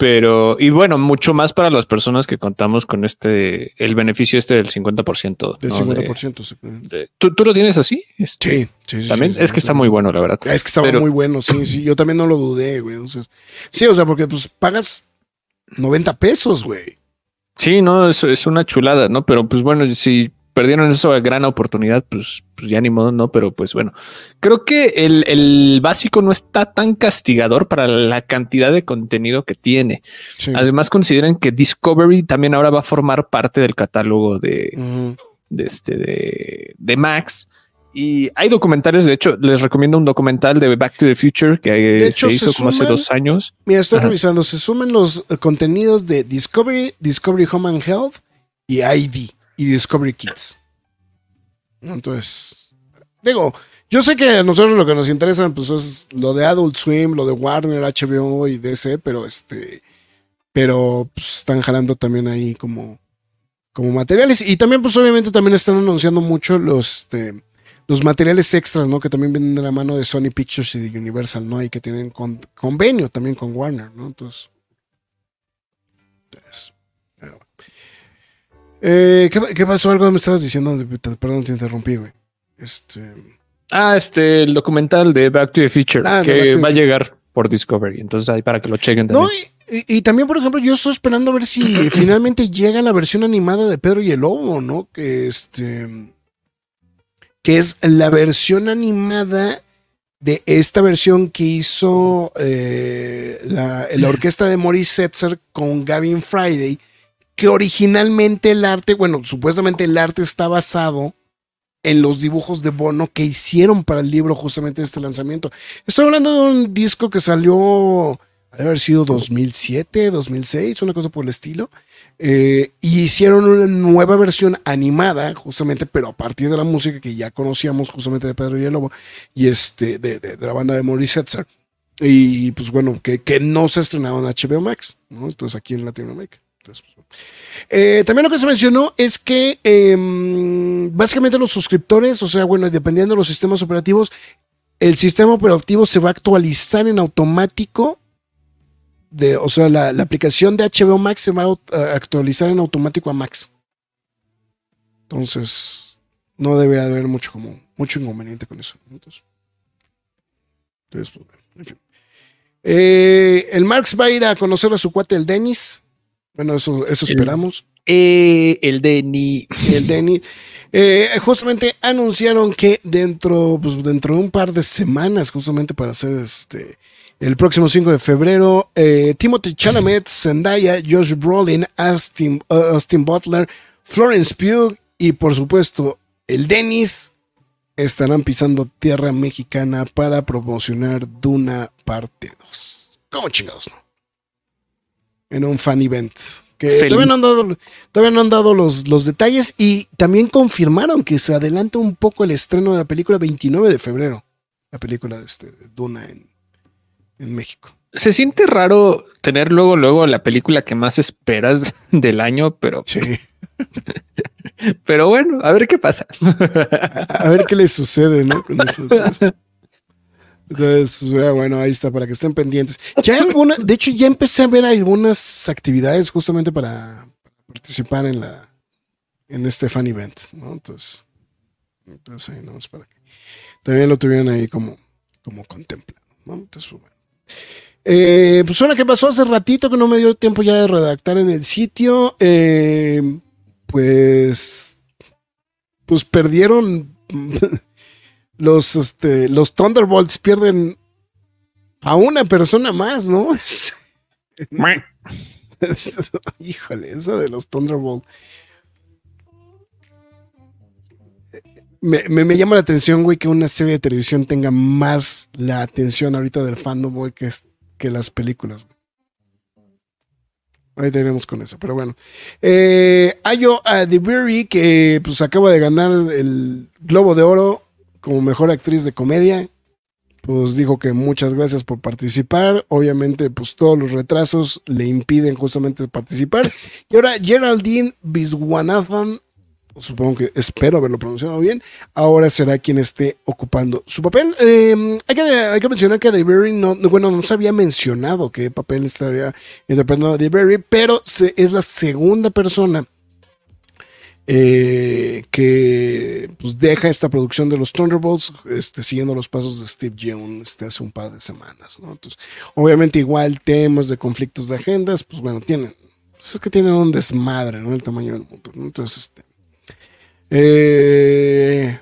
Pero, y bueno, mucho más para las personas que contamos con este, el beneficio este del 50%. Del ¿no? 50%. exactamente. De- ¿tú, ¿Tú lo tienes así? Este, Sí, sí, sí, También sí, es sí, que está muy bueno, la verdad. Es que Pero- muy bueno, sí, sí. Yo también no lo dudé, güey. Sí, o sea, porque pues pagas 90 pesos, güey. Sí, no, es, es una chulada, ¿no? Pero pues bueno, si perdieron esa gran oportunidad, pues, pues ya ni modo, no, pero pues bueno. Creo que el, el básico no está tan castigador para la cantidad de contenido que tiene. Sí. Además, consideren que Discovery también ahora va a formar parte del catálogo de, de este de, de Max. Y hay documentales, de hecho, les recomiendo un documental de Back to the Future que De eh, hecho, se hizo se como hace dos años. Mira, estoy Ajá. revisando. Se suman los eh, contenidos de Discovery, Discovery Home and Health y ID y Discovery Kids. Entonces, digo, yo sé que a nosotros lo que nos interesa pues es lo de Adult Swim, lo de Warner, HBO y DC, pero este, pero pues, están jalando también ahí como, como materiales y también pues obviamente también están anunciando mucho los, este, los materiales extras, ¿no? Que también vienen de la mano de Sony Pictures y de Universal, ¿no? Y que tienen con- convenio también con Warner, ¿no? Entonces. entonces, bueno. Eh, ¿qué, qué pasó? Algo me estabas diciendo. Perdón, te interrumpí, güey. Este. Ah, este, el documental de Back to the Future Ah, que the va a llegar por Discovery. Entonces ahí para que lo chequen No, también. y, y- y también, por ejemplo, yo estoy esperando a ver si finalmente llega la versión animada de Pedro y el Lobo, ¿no? Que este. Que es la versión animada de esta versión que hizo eh, la, la orquesta de Maurice Setzer con Gavin Friday, que originalmente el arte, bueno, supuestamente el arte está basado en los dibujos de Bono que hicieron para el libro justamente de este lanzamiento. Estoy hablando de un disco que salió debe haber sido 2007, 2006, una cosa por el estilo. Eh, y hicieron una nueva versión animada, justamente, pero a partir de la música que ya conocíamos justamente de Pedro Lobo y este, de, de, de la banda de Maurice. Y pues bueno, que, que, no se ha estrenado en HBO Max, ¿no? Entonces aquí en Latinoamérica. Entonces, pues, eh, también lo que se mencionó es que eh, básicamente los suscriptores, o sea, bueno, dependiendo de los sistemas operativos, el sistema operativo se va a actualizar en automático o sea, la, aplicación de HBO Max se va a actualizar en automático a Max. Entonces, no debería haber mucho como mucho inconveniente con eso. Entonces, pues. Eh, el Marx va a ir a conocer a su cuate el Dennis. Bueno, eso, eso esperamos. Eh, el Denny. El Denny. Eh, justamente anunciaron que dentro, pues, dentro de un par de semanas, justamente para hacer este el próximo 5 de febrero, eh, Timothy Chalamet, Zendaya, Josh Brolin, Austin, uh, Austin, Butler, Florence Pugh y por supuesto el Dennis estarán pisando tierra mexicana para promocionar Duna parte 2. ¿Cómo chingados no? En un fan event. Que todavía no han dado, todavía no han dado los, los, detalles y también confirmaron que se adelanta un poco el estreno de la película 29 de febrero. La película de este, Duna en, en México. Se siente raro tener luego, luego la película que más esperas del año, pero. Sí. pero bueno, a ver qué pasa. a, a ver qué le sucede, ¿no? Con. Entonces, bueno, ahí está, para que estén pendientes. Ya alguna, de hecho, ya empecé a ver algunas actividades justamente para participar en la en este fan event, ¿no? Entonces, entonces ahí no es para que también lo tuvieran ahí como, como contemplado, ¿no? Entonces, bueno. Eh, pues una que pasó hace ratito que no me dio tiempo ya de redactar en el sitio. Eh, pues. Pues perdieron. los, este, los Thunderbolts pierden a una persona más, ¿no? Híjole, eso de los Thunderbolts. Me, me, me, llama la atención, güey, que una serie de televisión tenga más la atención ahorita del fandom, güey, que, que las películas. Ahí tenemos con eso, pero bueno. Eh, Ayo Adiberry, que pues acaba de ganar el Globo de Oro como mejor actriz de comedia. Pues dijo que muchas gracias por participar. Obviamente, pues todos los retrasos le impiden justamente participar. Y ahora Geraldine Viswanathan supongo que espero haberlo pronunciado bien, ahora será quien esté ocupando su papel. Eh, hay, que, hay, que, mencionar que Berry no, bueno, no se había mencionado qué papel estaría interpretando a Berry, pero se, es la segunda persona eh, que pues, deja esta producción de los Thunderbolts este, siguiendo los pasos de Steve Yeun este, hace un par de semanas. Entonces, obviamente igual temas de conflictos de agendas, pues bueno, tienen, pues es que tienen un desmadre, ¿no? El tamaño del mundo. Entonces, este, eh,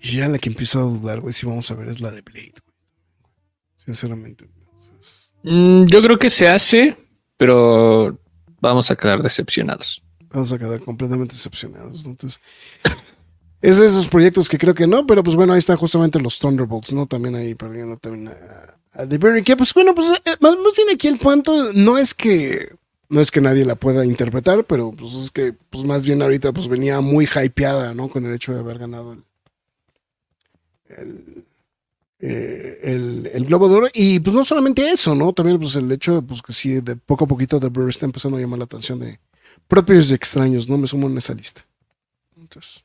ya la que empiezo a dudar, güey, si vamos a ver es la de Blade. Sinceramente. Mm, yo creo que se hace, pero vamos a quedar decepcionados. Vamos a quedar completamente decepcionados. Entonces, es de esos proyectos que creo que no, pero pues bueno, ahí están justamente los Thunderbolts, ¿no? También ahí perdiendo también a, a The Berry, que pues bueno, pues eh, más, bien aquí el punto no es que no es que nadie la pueda interpretar, pero pues es que pues más bien ahorita pues venía muy hypeada, ¿no? Con el hecho de haber ganado el, el, eh, el, Globo de Oro. Y pues no solamente eso, ¿no? También pues el hecho pues que sí, de poco a poquito The Bird está empezando a llamar la atención de propios y extraños, ¿no? Me sumo en esa lista. Entonces,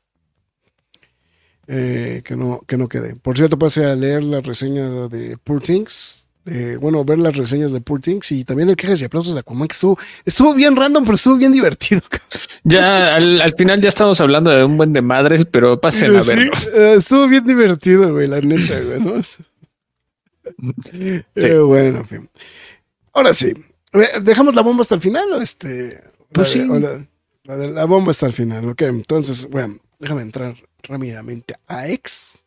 eh, que, no, que no quede. Por cierto, pasé a leer la reseña de Poor Things. Eh, bueno, ver las reseñas de Poor Things y también de quejas y aplausos de Aquaman, que estuvo, estuvo bien random, pero estuvo bien divertido. Ya al, al final ya estamos hablando de un buen de madres, pero pasen a Sí, verlo. eh, estuvo bien divertido, güey, la neta, güey, ¿no? Eh, bueno, en fin. Ahora sí, eh, ¿dejamos la bomba hasta el final o este? Pues la sí. o la, la de la bomba hasta el final, ok. Entonces, bueno, déjame entrar rápidamente a X.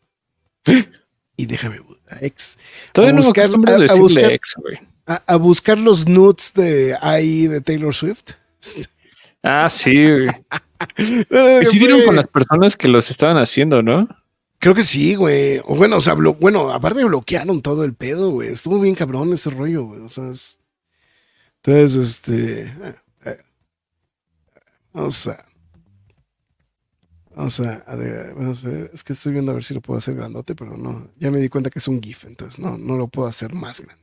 Y déjame a X. Todavía a no me buscar- a a- buscar- ex, güey. A, a buscar los nudes de ahí de Taylor Swift. Ah, sí, güey. Y sí dieron con las personas que los estaban haciendo, ¿no? Creo que sí, güey. O bueno, o sea, bueno, aparte bloquearon todo el pedo, güey. Estuvo bien cabrón ese rollo, güey. O sea, es- entonces, este. Vamos a. Vamos a, a ver, vamos a ver. Es que estoy viendo a ver si lo puedo hacer grandote, pero no. Ya me di cuenta que es un GIF, entonces no, no lo puedo hacer más grande.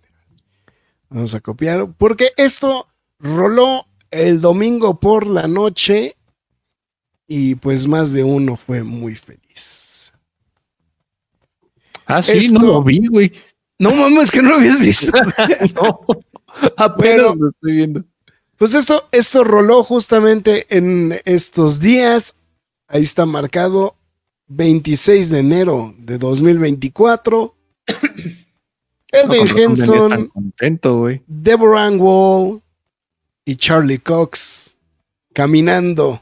Vamos a copiar. Porque esto roló el domingo por la noche. Y pues más de uno fue muy feliz. Ah, sí, Esto- no lo vi, güey. No mames, que no lo habías visto. No. Apenas lo estoy viendo. Pues esto, esto roló justamente en estos días. Ahí está marcado 26 de enero de 2024. No, Elden tan Henson. Deborah Wall y Charlie Cox caminando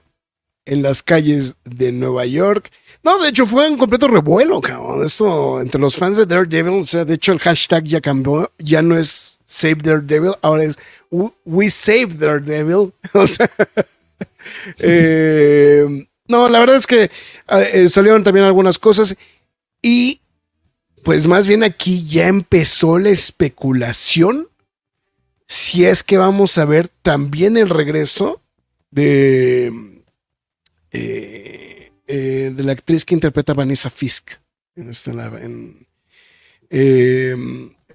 en las calles de Nueva York. No, de hecho fue un completo revuelo, cabrón. Esto entre los fans de Daredevil, o sea, de hecho el hashtag ya cambió, ya no es Save Daredevil, ahora es We- We Save Daredevil. O sea, eh, no, la verdad es que eh, salieron también algunas cosas y pues más bien aquí ya empezó la especulación si es que vamos a ver también el regreso de, eh, de la actriz que interpreta Vanessa Fisk en esta, en,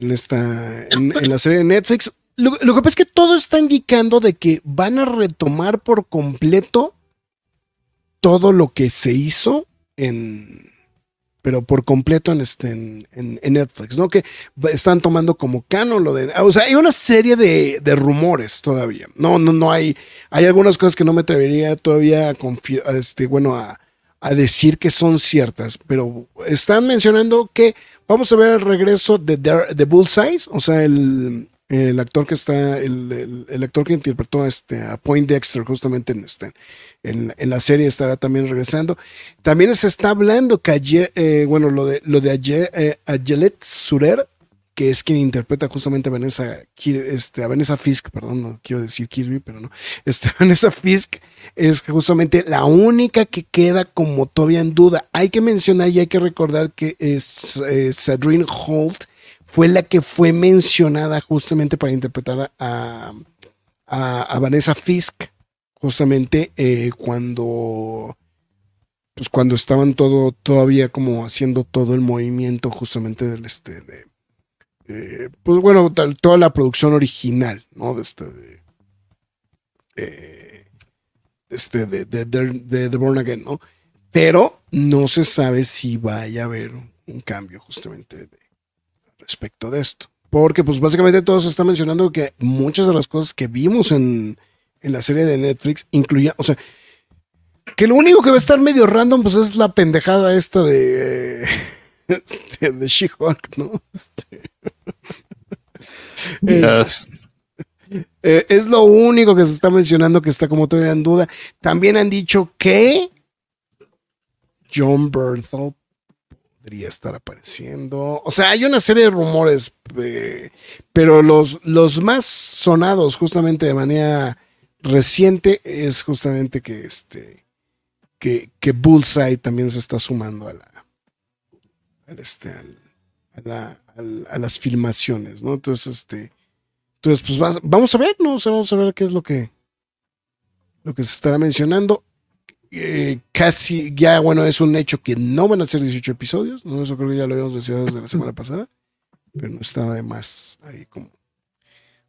esta en la serie de Netflix. Lo, lo que pasa es que todo está indicando de que van a retomar por completo todo lo que se hizo en pero por completo en este en, en- Netflix, ¿no? Que están tomando como canon lo de. O sea, hay una serie de, de rumores todavía. No, no, no hay. Hay algunas cosas que no me atrevería todavía a confi- a este, bueno, a, a decir que son ciertas, pero están mencionando que vamos a ver el regreso de, de Bullseye, o sea, el, el actor que está, el, el- actor que interpretó este, a Point Dexter justamente en, este, en, en la serie estará también regresando. También se está hablando que ayer, eh, bueno, lo de, lo de ayer, eh, Ayelet Surer, que es quien interpreta justamente a Vanessa, este, a Vanessa Fisk, perdón, no quiero decir Kirby, pero no, este, Vanessa Fisk es justamente la única que queda como todavía en duda. Hay que mencionar y hay que recordar que es, eh, Holt fue la que fue mencionada justamente para interpretar a, a, Vanessa Fisk, justamente eh, cuando pues cuando estaban todo todavía como haciendo todo el movimiento justamente del este de eh, pues bueno toda la producción original no de este de eh, este de, de, Born Again no pero no se sabe si vaya a haber un cambio justamente de- respecto de esto porque pues básicamente todo se está mencionando que muchas de las cosas que vimos en, en la serie de Netflix incluía o sea que lo único que va a estar medio random, pues es la pendejada esta de. este, de She-Hulk, ¿no? Este, es, eh, es lo único que se está mencionando que está como todavía en duda. También han dicho que John Berthel podría estar apareciendo. O sea, hay una serie de rumores, eh, pero los, los más sonados justamente de manera reciente es justamente que este que, que Bullseye también se está sumando a la, al este, a, la- a las filmaciones, ¿no? Entonces, este, entonces, pues vamos a ver, ¿no? O sea, vamos a ver qué es lo que, lo que se estará mencionando. Eh, casi, ya, bueno, es un hecho que no van a ser 18 episodios, ¿no? Eso creo que ya lo habíamos decidido desde la semana pasada, pero no estaba de más ahí como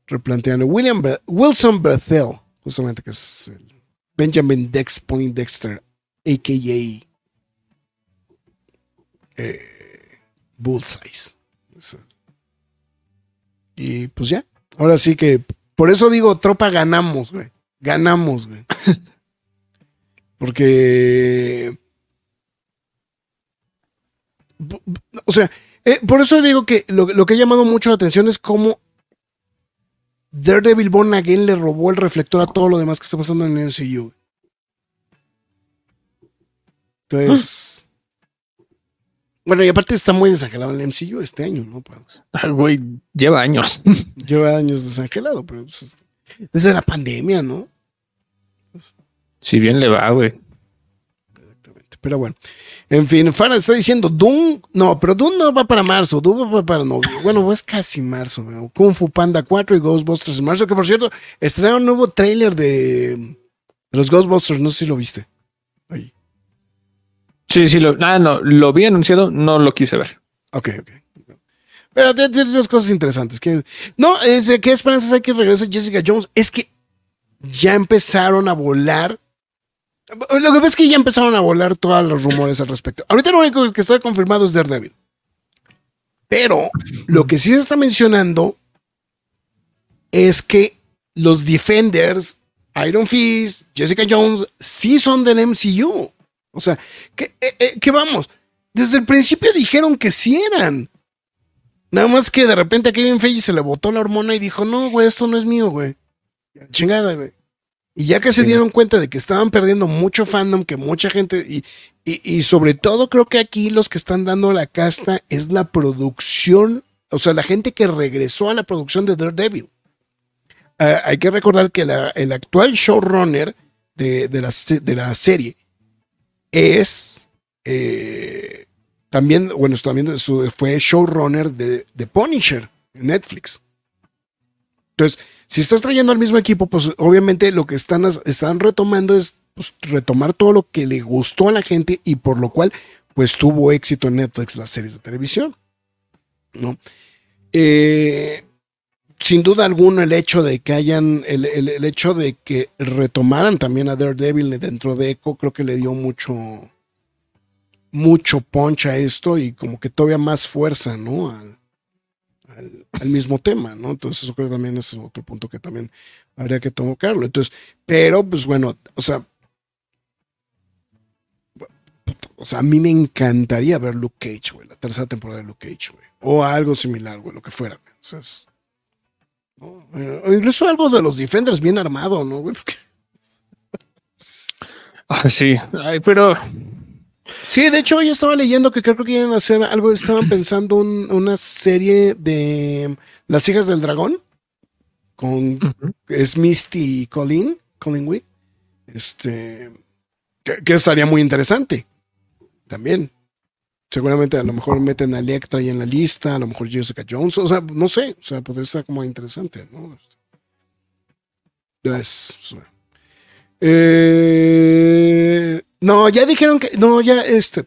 replanteando. William Wilson Bethel, justamente que es el Benjamin Dex Point Dexter, a.k.a. Eh, Bullseye. Y pues ya, ahora sí que, por eso digo, tropa, ganamos, güey. Ganamos, güey. Porque... O sea, eh, por eso digo que lo, lo que ha llamado mucho la atención es cómo Daredevil Born Again le robó el reflector a todo lo demás que está pasando en el MCU. Entonces. Bueno, y aparte está muy desangelado el MCU este año, ¿no? Pa- Ah, Güey, lleva años. Lleva años desangelado, pero pues, este, desde la pandemia, ¿no? Si bien le va, güey. Exactamente. Pero bueno. En fin, Farah está diciendo Doom. No, pero Doom no va para marzo. Doom va para no. Bueno, es casi marzo. Kung Fu Panda 4 y Ghostbusters en marzo. Que por cierto, estrenaron un nuevo trailer de, de los Ghostbusters. No sé si lo viste. Ahí. Sí, sí, lo, ah, no, lo vi anunciado, no lo quise ver. Ok, ok. Pero tiene dos cosas interesantes. Que, no, es ¿qué esperanzas hay que regrese Jessica Jones? Es que ya empezaron a volar. Lo que pasa es que ya empezaron a volar todos los rumores al respecto. Ahorita lo único que está confirmado es Daredevil. Pero lo que sí se está mencionando es que los Defenders, Iron Fist, Jessica Jones, sí son del MCU. O sea, que, eh, eh, que vamos, desde el principio dijeron que sí eran. Nada más que de repente a Kevin Feige se le botó la hormona y dijo, no, güey, esto no es mío, güey. Chingada, güey. Y ya que se dieron cuenta de que estaban perdiendo mucho fandom, que mucha gente, y, y, sobre todo creo que aquí los que están dando la casta es la producción, o sea, la gente que regresó a la producción de Daredevil. Uh, hay que recordar que la, el actual showrunner de, de, la, de la serie es eh, también, bueno, también fue showrunner de, de Punisher en Netflix. Entonces, si estás trayendo al mismo equipo, pues obviamente lo que están, están retomando es pues, retomar todo lo que le gustó a la gente y por lo cual pues tuvo éxito en Netflix las series de televisión. ¿no? Eh, sin duda alguna el hecho de que hayan, el, el, hecho de que retomaran también a Daredevil dentro de Echo, creo que le dio mucho, mucho punch a esto y como que todavía más fuerza, ¿no? Al, mismo tema, ¿no? Entonces eso creo que también es otro punto que también habría que tocarlo. Entonces, pero pues bueno, o sea, o sea, a mí me encantaría ver Luke Cage, güey, la tercera temporada de Luke Cage, güey, o algo similar, güey, lo que fuera. O sea, o incluso algo de los Defenders bien armado, ¿no, güey? Ah, sí, Ay, pero Sí, de hecho, yo estaba leyendo que creo que iban a hacer algo, estaban pensando una serie de Las hijas del dragón con es Misty y Colin, Colin Wick. Este, que, estaría muy interesante también. Seguramente a lo mejor meten a Electra ahí en la lista, a lo mejor Jessica Jones, o sea, no sé, o sea, podría estar como interesante, ¿no? Es, eh, no, ya dijeron que. No, ya este.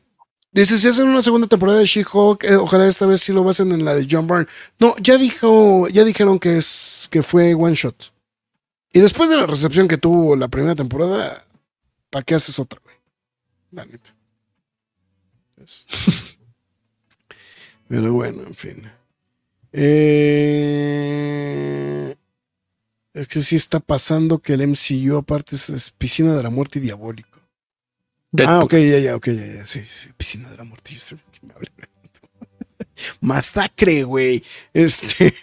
Dice, si hacen una segunda temporada de She-Hulk, eh, ojalá esta vez sí lo hacen en la de John Byrne. No, ya dijo, ya dijeron que es que fue one shot. Y después de la recepción que tuvo la primera temporada, ¿para qué haces otra, güey? La neta. Pero bueno, en fin. Eh, es que sí está pasando que el MCU aparte es piscina de la muerte y diabólico. Ah, ok, ya, ya, ok, ya, ya. Sí, sí, piscina de la muerte. Masacre, güey. Este.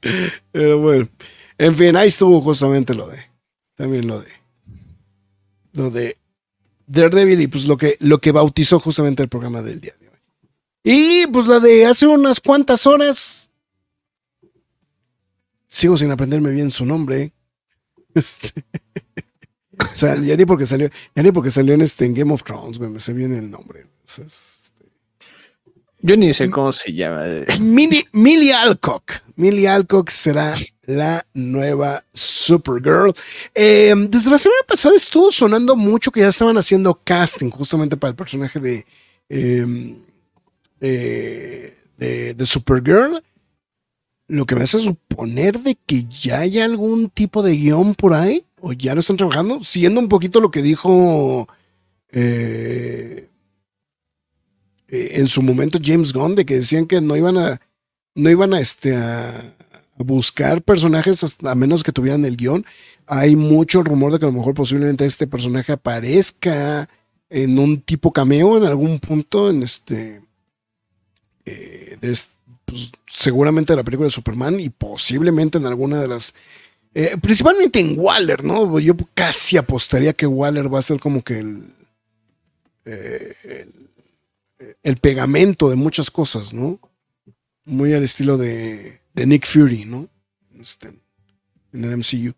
Pero bueno. En fin, ahí estuvo justamente lo de. También lo de. Lo de Daredevil y pues lo que, lo que bautizó justamente el programa del día de hoy. Y pues la de hace unas cuantas horas. Sigo sin aprenderme bien su nombre. Este. O sea, ya ni porque salió, ya ni porque salió en este Game of Thrones, me sé bien el nombre. Este, Yo ni sé cómo se llama. Millie, Alcock. Millie Alcock será la nueva Supergirl. Em, desde la semana pasada estuvo sonando mucho que ya estaban haciendo casting justamente para el personaje de, em, eh, de, de, Supergirl. Lo que me hace suponer de que ya hay algún tipo de guion por ahí o ya lo están trabajando, siguiendo un poquito lo que dijo eh, en su momento James Gunn, de que decían que no iban a, no iban a, este, a, buscar personajes a menos que tuvieran el guion. Hay mucho rumor de que a lo mejor posiblemente este personaje aparezca en un tipo cameo en algún punto en este, eh, pues, seguramente en la película de Superman y posiblemente en alguna de las eh, principalmente en Waller, ¿no? Yo casi apostaría que Waller va a ser como que el, eh, el, pegamento de muchas cosas, ¿no? Muy al estilo de, Nick Fury, ¿no? Este, en el MCU.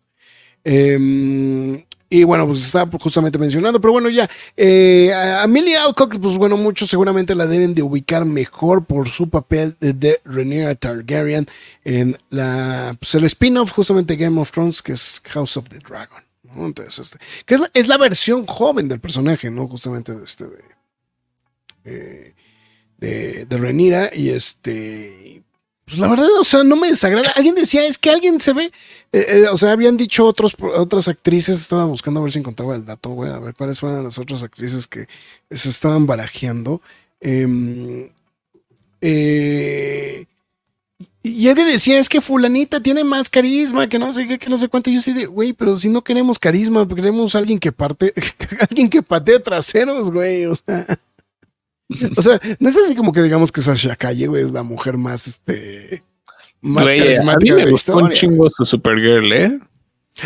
Em, y bueno, pues está justamente mencionando, pero bueno, ya. Eh, Amelia Alcock, pues bueno, muchos seguramente la deben de ubicar mejor por su papel de, de Targaryen en la, pues el spin-off justamente Game of Thrones, que es House of the Dragon. Entonces, este, que es la, es la, versión joven del personaje, ¿no? Justamente de este, de, eh, de, de Rhaenyra y este, pues la verdad, o sea, no me desagrada. Alguien decía, es que alguien se ve, eh, eh, o sea, habían dicho otros, otras actrices, estaba buscando a ver si encontraba el dato, güey, a ver cuáles fueron las otras actrices que se estaban barajeando. Eh, eh, y alguien decía, es que fulanita tiene más carisma, que no sé qué, que no sé cuánto. Yo sí de, güey, pero si no queremos carisma, queremos alguien que parte, alguien que patee traseros, güey, o sea. O sea, no es así como que digamos que Sasha Calle, güey, es la mujer más, este, más Güey, a mí carismática me de la gustó un chingo su Supergirl, ¿eh?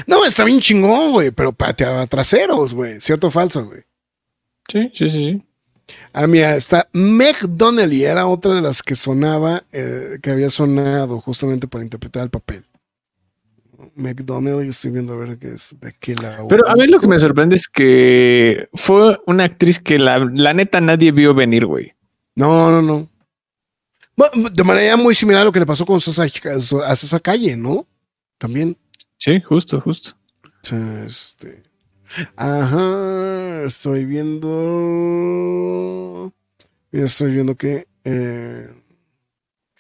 No, está bien chingón, güey, pero pateaba traseros, güey. ¿Cierto o falso, güey? Sí, sí, sí, sí. Ah, mira, está Meg Donnelly, era otra de las que sonaba, eh, que había sonado justamente para interpretar el papel. Meg Donnelly, estoy viendo a ver qué es de qué la. Pero a mí lo que me sorprende es que fue una actriz que la, la neta nadie vio venir, güey. No, no, no. Bueno, de manera muy similar a lo que le pasó con César, a César Calle, ¿no? También. Sí, justo, justo. Este. Ajá, estoy viendo. Estoy viendo que. Eh,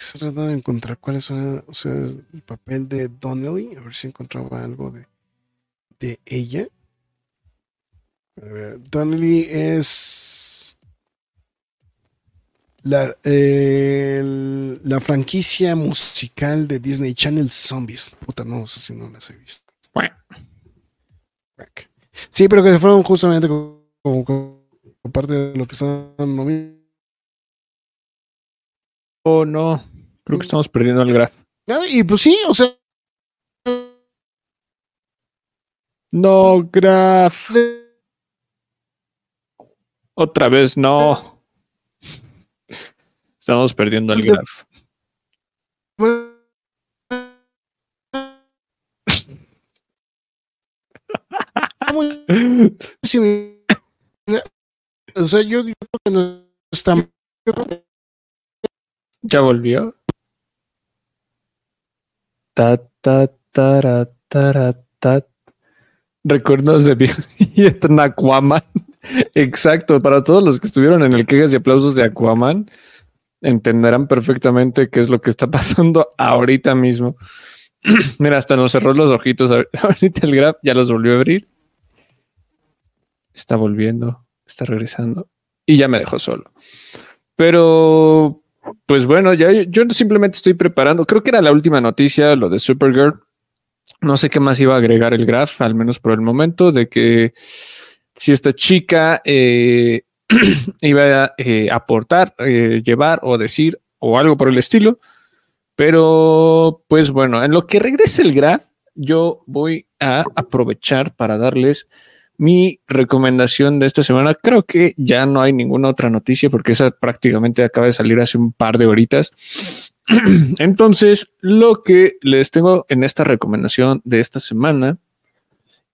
se trata de encontrar cuál son, o sea, el papel de Donnelly. A ver si encontraba algo de, de ella. A ver, Donnelly es. La, eh, el- la franquicia musical de Disney Channel Zombies. Puta, no sé si no las he visto. Sí, pero que se fueron justamente como, como- como parte de lo que están nominados. oh no, creo que estamos perdiendo el graf. Y pues sí, o sea, No, graf. Otra vez, no. Estamos perdiendo el graf. O sea, yo, creo que no está ¿Ya volvió? Recuerdos de Vietnam Aquaman. Exacto, para todos los que estuvieron en el quejas y aplausos de Aquaman, entenderán perfectamente qué es lo que está pasando ahorita mismo. Mira, hasta nos cerró los ojitos. ahor- Ahorita el grab ya los volvió a abrir. Está volviendo, está regresando. Y ya me dejó solo. Pero pues bueno, ya yo simplemente estoy preparando. Creo que era la última noticia, lo de Supergirl. No sé qué más iba a agregar el graph, al menos por el momento, de que si esta chica eh, iba a eh, aportar, eh, llevar o decir o algo por el estilo. Pero pues bueno, en lo que regrese el graph, yo voy a aprovechar para darles mi recomendación de esta semana. Creo que ya no hay ninguna otra noticia porque esa prácticamente acaba de salir hace un par de horitas. Entonces, lo que les tengo en esta recomendación de esta semana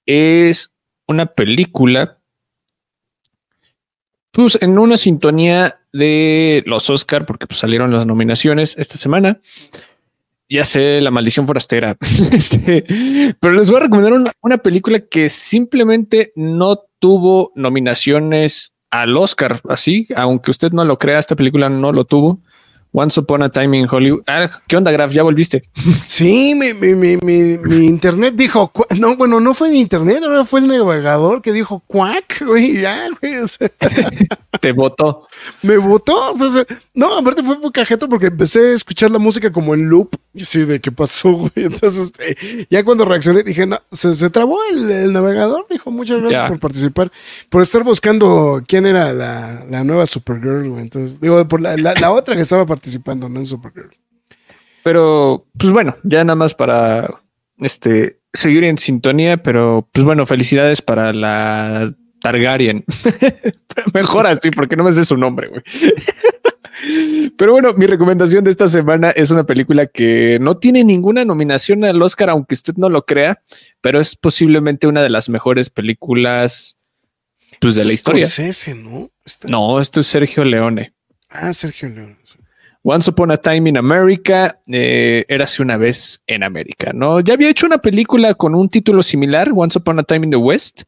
es una película, pues en una sintonía de los Oscar, porque pues, salieron las nominaciones esta semana. Ya sé, La Maldición Forastera. Este, pero les voy a recomendar una, una película que simplemente no tuvo nominaciones al Oscar, así, aunque usted no lo crea, esta película no lo tuvo. Once Upon a Time in Hollywood. Ah, ¿qué onda, Graf? ¿Ya volviste? Sí, mi, mi, mi, mi, internet dijo, no, bueno, no fue mi internet, ahora fue el navegador que dijo, cuac, güey, ya, güey, o sea, Te votó. me votó. o sea, no, aparte fue muy cajeto porque empecé a escuchar la música como en loop, y así de qué pasó, güey. Entonces, eh, ya cuando reaccioné dije, no, se, se trabó el, el navegador, dijo, muchas gracias Ya. por participar, por estar buscando quién era la, la nueva Supergirl, güey. Entonces, digo, por la, la, la otra que estaba participando, no en Supergirl. Pero, pues bueno, ya nada más para este seguir en sintonía, pero pues bueno, felicidades para la Targaryen. Mejor así, porque no me sé su nombre, güey. Pero bueno, mi recomendación de esta semana es una película que no tiene ninguna nominación al Oscar, aunque usted no lo crea, pero es posiblemente una de las mejores películas pues, de la historia. ¿no? No, esto es Sergio Leone. Ah, Sergio Leone. Once Upon a Time in America, eh, érase una vez en América, ¿no? Ya había hecho una película con un título similar, Once Upon a Time in the West,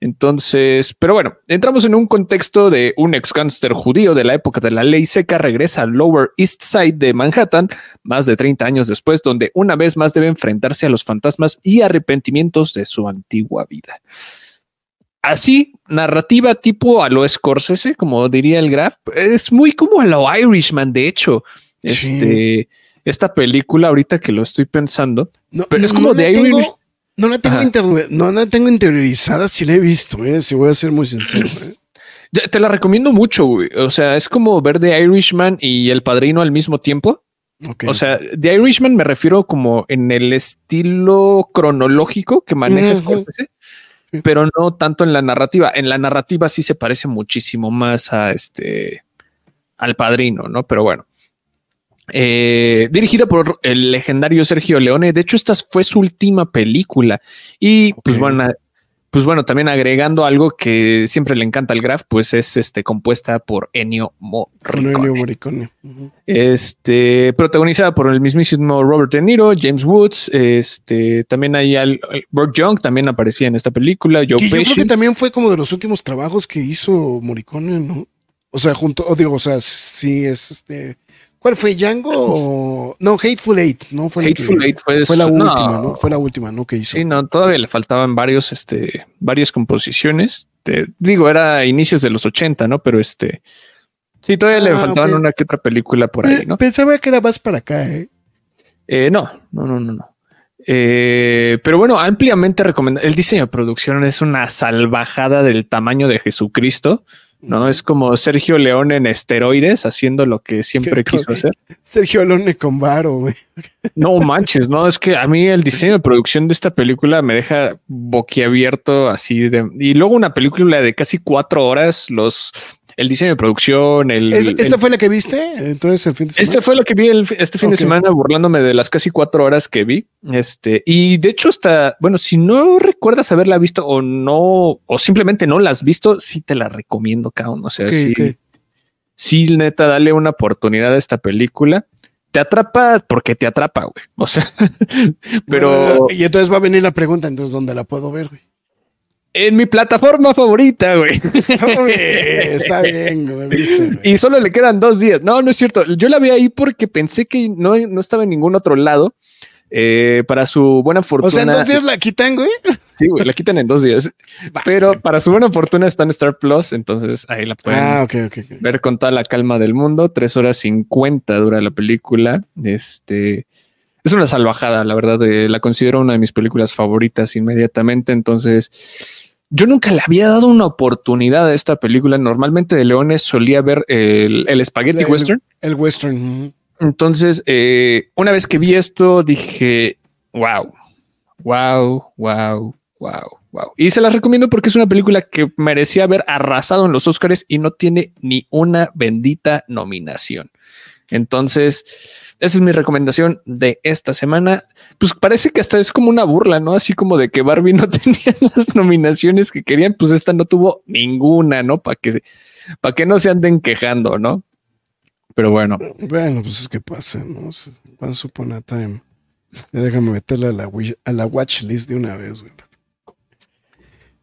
entonces, pero bueno, entramos en un contexto de un ex gánster judío de la época de la ley seca regresa al Lower East Side de Manhattan más de 30 años después, donde una vez más debe enfrentarse a los fantasmas y arrepentimientos de su antigua vida. Así, narrativa tipo a lo Scorsese, como diría el Graf, es muy como a lo Irishman, de hecho. Este, esta película, ahorita que lo estoy pensando, pero es como de Irishman no la tengo, no la tengo interiorizada, si la he visto, eh, si voy a ser muy sincero. Eh. Te la recomiendo mucho, güey. O sea, es como ver The Irishman y El Padrino al mismo tiempo. O sea, The Irishman me refiero como en el estilo cronológico que maneja pero no tanto en la narrativa. En la narrativa sí se parece muchísimo más a este al Padrino, ¿no? Pero bueno. Eh, dirigida por el legendario Sergio Leone. De hecho, esta fue su última película. Y pues bueno, pues bueno, también agregando algo que siempre le encanta al Graf, pues es este compuesta por Ennio Morricone. Este protagonizada por el mismísimo Robert De Niro, James Woods, este también hay al, Burke Young también aparecía en esta película. Joe Yo creo que también fue como de los últimos trabajos que hizo Morricone, ¿no? O sea, junto, o digo, o sea, sí es este ¿Cuál fue Django? No, Hateful Eight, no fue Hateful Eight fue, fue la última, ¿no? Fue la última, ¿no? Que hizo. Sí, no, todavía le faltaban varios, este, varias composiciones. Te, digo, era inicios de los 80, ¿no? Pero este, sí, todavía le ah, faltaban una que otra película por ahí, ¿no? Pensaba que era más para acá, ¿eh? eh no, no, no, no, no. Eh, pero bueno, ampliamente recomendado. El diseño de producción es una salvajada del tamaño de Jesucristo. ¿No? Es como Sergio Leone en esteroides haciendo lo que siempre quiso hacer. Sergio Leone con varo, güey. No manches, no, es que a mí el diseño de producción de esta película me deja boquiabierto así de... Y luego una película de casi cuatro horas, los el diseño de producción, el. ¿Esta fue la que viste? Entonces, el fin de semana. Este fue lo que vi este fin de semana, burlándome de las casi cuatro horas que vi. Este, y de hecho, hasta bueno, si no recuerdas haberla visto o no, o simplemente no la has visto, sí te la recomiendo, cabrón. O sea, sí, sí, neta, dale una oportunidad a esta película. Te atrapa porque te atrapa, güey. O sea, pero. y entonces va a venir la pregunta, entonces, ¿dónde la puedo ver, güey? En mi plataforma favorita, güey. Está bien, güey. Y solo le quedan dos días. No, no es cierto. Yo la vi ahí porque pensé que no, no estaba en ningún otro lado. Eh, para su buena fortuna. O sea, en dos días la quitan, güey. Sí, güey, la quitan en dos días. Pero para su buena fortuna está en Star Plus, entonces ahí la pueden ah, ver con toda la calma del mundo. Tres horas cincuenta dura la película. Este es una salvajada, la verdad. Eh, la considero una de mis películas favoritas inmediatamente. Entonces, yo nunca le había dado una oportunidad a esta película. Normalmente de Leones solía ver el, el Spaghetti Western. El Western. Entonces, eh, una vez que vi esto, dije, wow, wow, wow, wow, wow. Y se las recomiendo porque es una película que merecía haber arrasado en los Oscars y no tiene ni una bendita nominación. Entonces, esa es mi recomendación de esta semana. Pues parece que hasta es como una burla, ¿no? Así como de que Barbie no tenía las nominaciones que querían, pues esta no tuvo ninguna, ¿no? Para que, para que no se anden quejando, ¿no? Pero bueno. Bueno, pues es que pasa, ¿no? Once upon a time. déjame meterla a la, a la watch list de una vez, güey.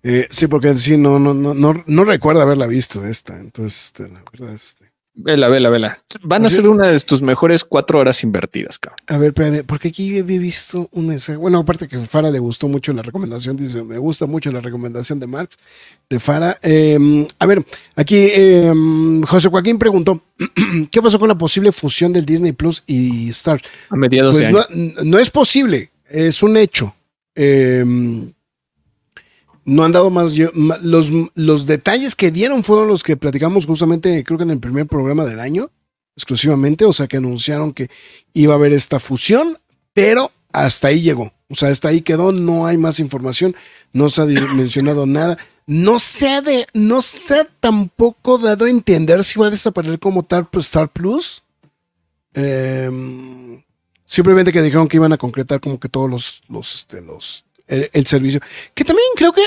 Eh, sí, porque sí, no, no, no, no, no recuerdo haberla visto esta. Entonces, este, la verdad, este. Vela, vela, vela. Van a ser una de tus mejores cuatro horas invertidas, cabrón. A ver, espérame, porque aquí había visto un mensaje. Bueno, aparte que Fara le gustó mucho la recomendación, dice, me gusta mucho la recomendación de Marx, de Fara. Em, a ver, aquí em, José Joaquín preguntó, ¿qué pasó con la posible fusión del Disney Plus y Star? A mediados pues de no, no, es posible, es un hecho. Eh, no han dado más. los, los detalles que dieron fueron los que platicamos justamente, creo que en el primer programa del año, exclusivamente. O sea, que anunciaron que iba a haber esta fusión, pero hasta ahí llegó. O sea, hasta ahí quedó, no hay más información, no se ha mencionado nada. No se ha, de, no se ha tampoco dado a entender si va a desaparecer como Star Plus. Em, simplemente que dijeron que iban a concretar como que todos los, los, este, los, el, servicio. Que también creo que,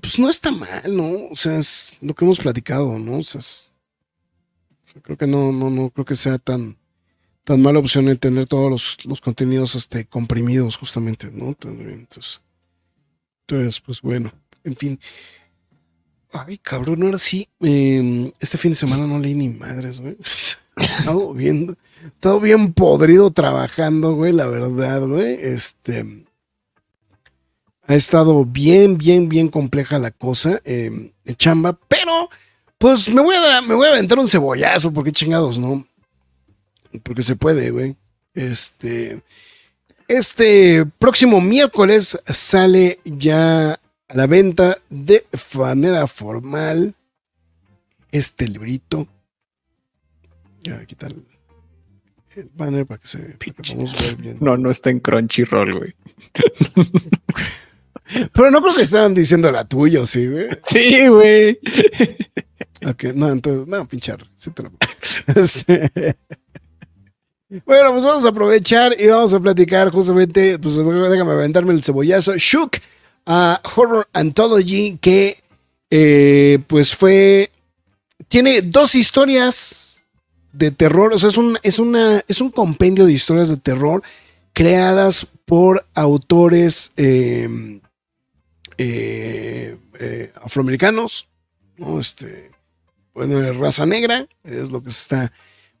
pues no está mal, ¿no? O sea, es lo que hemos platicado, ¿no? O sea, creo que no, no, no creo que sea tan, tan mala opción el tener todos los, los contenidos este, comprimidos, justamente, ¿no? Entonces, entonces, pues bueno, en fin. Ay, cabrón, ahora sí. Em, este fin de semana no leí ni madres, güey. He estado bien, estado bien podrido trabajando, güey, la verdad, güey. Este. Ha estado bien, bien, bien compleja la cosa, eh, chamba, pero pues me voy a dar, me voy a aventar un cebollazo, porque chingados, ¿no? Porque se puede, güey. Este. Este próximo miércoles sale ya a la venta de manera formal este librito. Ya, quitar el, el banner para que se ver bien. No, no está en Crunchyroll, güey. Pero no creo que estaban diciendo la tuya, ¿sí, güey? Sí, güey. Ok, no, entonces, no, pinchar. Sí te lo Bueno, pues vamos a aprovechar y vamos a platicar justamente, pues déjame aventarme el cebollazo. Shook, a Horror Anthology, que eh, pues fue, tiene dos historias de terror, o sea, es un, es, una, es un compendio de historias de terror creadas por autores em, eh, eh, afroamericanos, ¿no? Este, bueno, raza negra, es lo que se está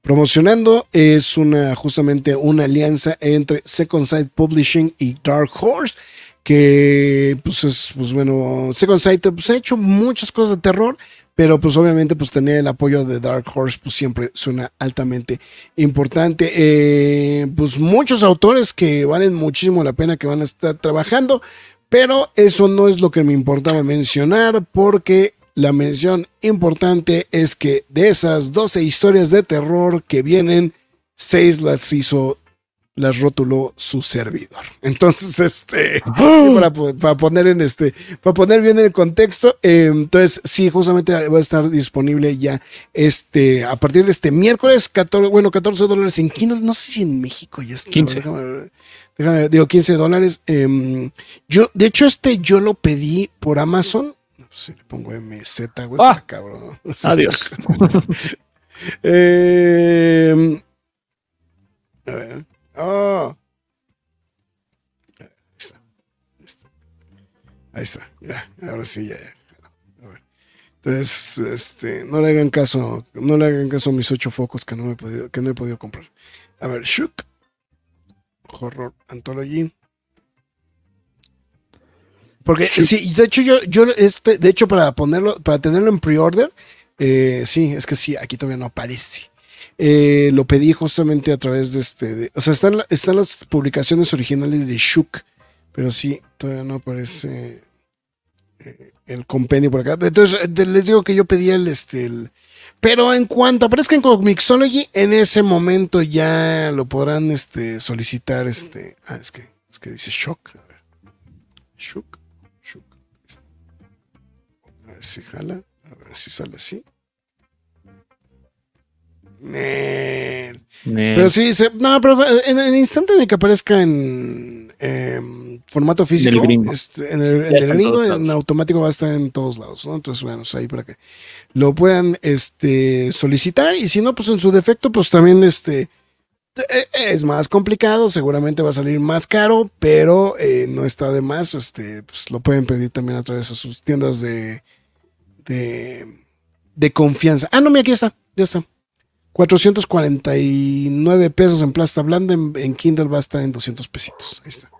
promocionando. Es una, justamente una alianza entre Second Sight Publishing y Dark Horse, que pues es, pues bueno, Second Sight pues, ha hecho muchas cosas de terror, pero pues obviamente pues tener el apoyo de Dark Horse pues siempre suena altamente importante. Eh, pues muchos autores que valen muchísimo la pena que van a estar trabajando, pero eso no es lo que me importaba mencionar porque la mención importante es que de esas 12 historias de terror que vienen, 6 las hizo, las rotuló su servidor. Entonces, este, para, poner en este, para poner bien el contexto, em, entonces sí, justamente va a estar disponible ya este, a partir de este miércoles, 14, bueno, 14 dólares en Kindle, no sé si en México ya está. 15. Déjame, digo 15 dólares. Em, yo, de hecho, este yo lo pedí por Amazon si le pongo MZ, güey, ah, cabrón. Adiós. eh, a ver. Oh. Ahí está. Ahí está. Ahí está. Ya, ahora sí, ya. A ver. Entonces, este, no le hagan caso, no le hagan caso a mis ocho focos que no, me he podido, que no he podido comprar. A ver, Shook. Horror Anthology. Porque sí, de hecho yo, yo este, de hecho para ponerlo, para tenerlo en pre-order, eh, sí, es que sí, aquí todavía no aparece. Eh, lo pedí justamente a través de este, o sea, están, están las publicaciones originales de Shook, pero sí, todavía no aparece eh, el compendio por acá. Entonces, les digo que yo pedí el, este, pero en cuanto aparezca en Comixology, en ese momento ya lo podrán este, solicitar, este, ah, es que, es que dice Shock, a ver, Shook ver si jala. A ver si sale así. Pero sí, no, pero en el instante en el que aparezca en em, formato físico, este, en el, gringo, en, automático va a estar en todos lados, ¿no? Entonces, bueno, ahí para que lo puedan este, solicitar y si no, pues en su defecto, pues también este, e, es más complicado, seguramente va a salir más caro, pero eh, no está de más, este, pues lo pueden pedir también a través de sus tiendas de de, confianza. Ah, no, mira, aquí está, ya está. 449 pesos en plasta blanda, en, Kindle va a estar en 200 pesitos. Ahí está.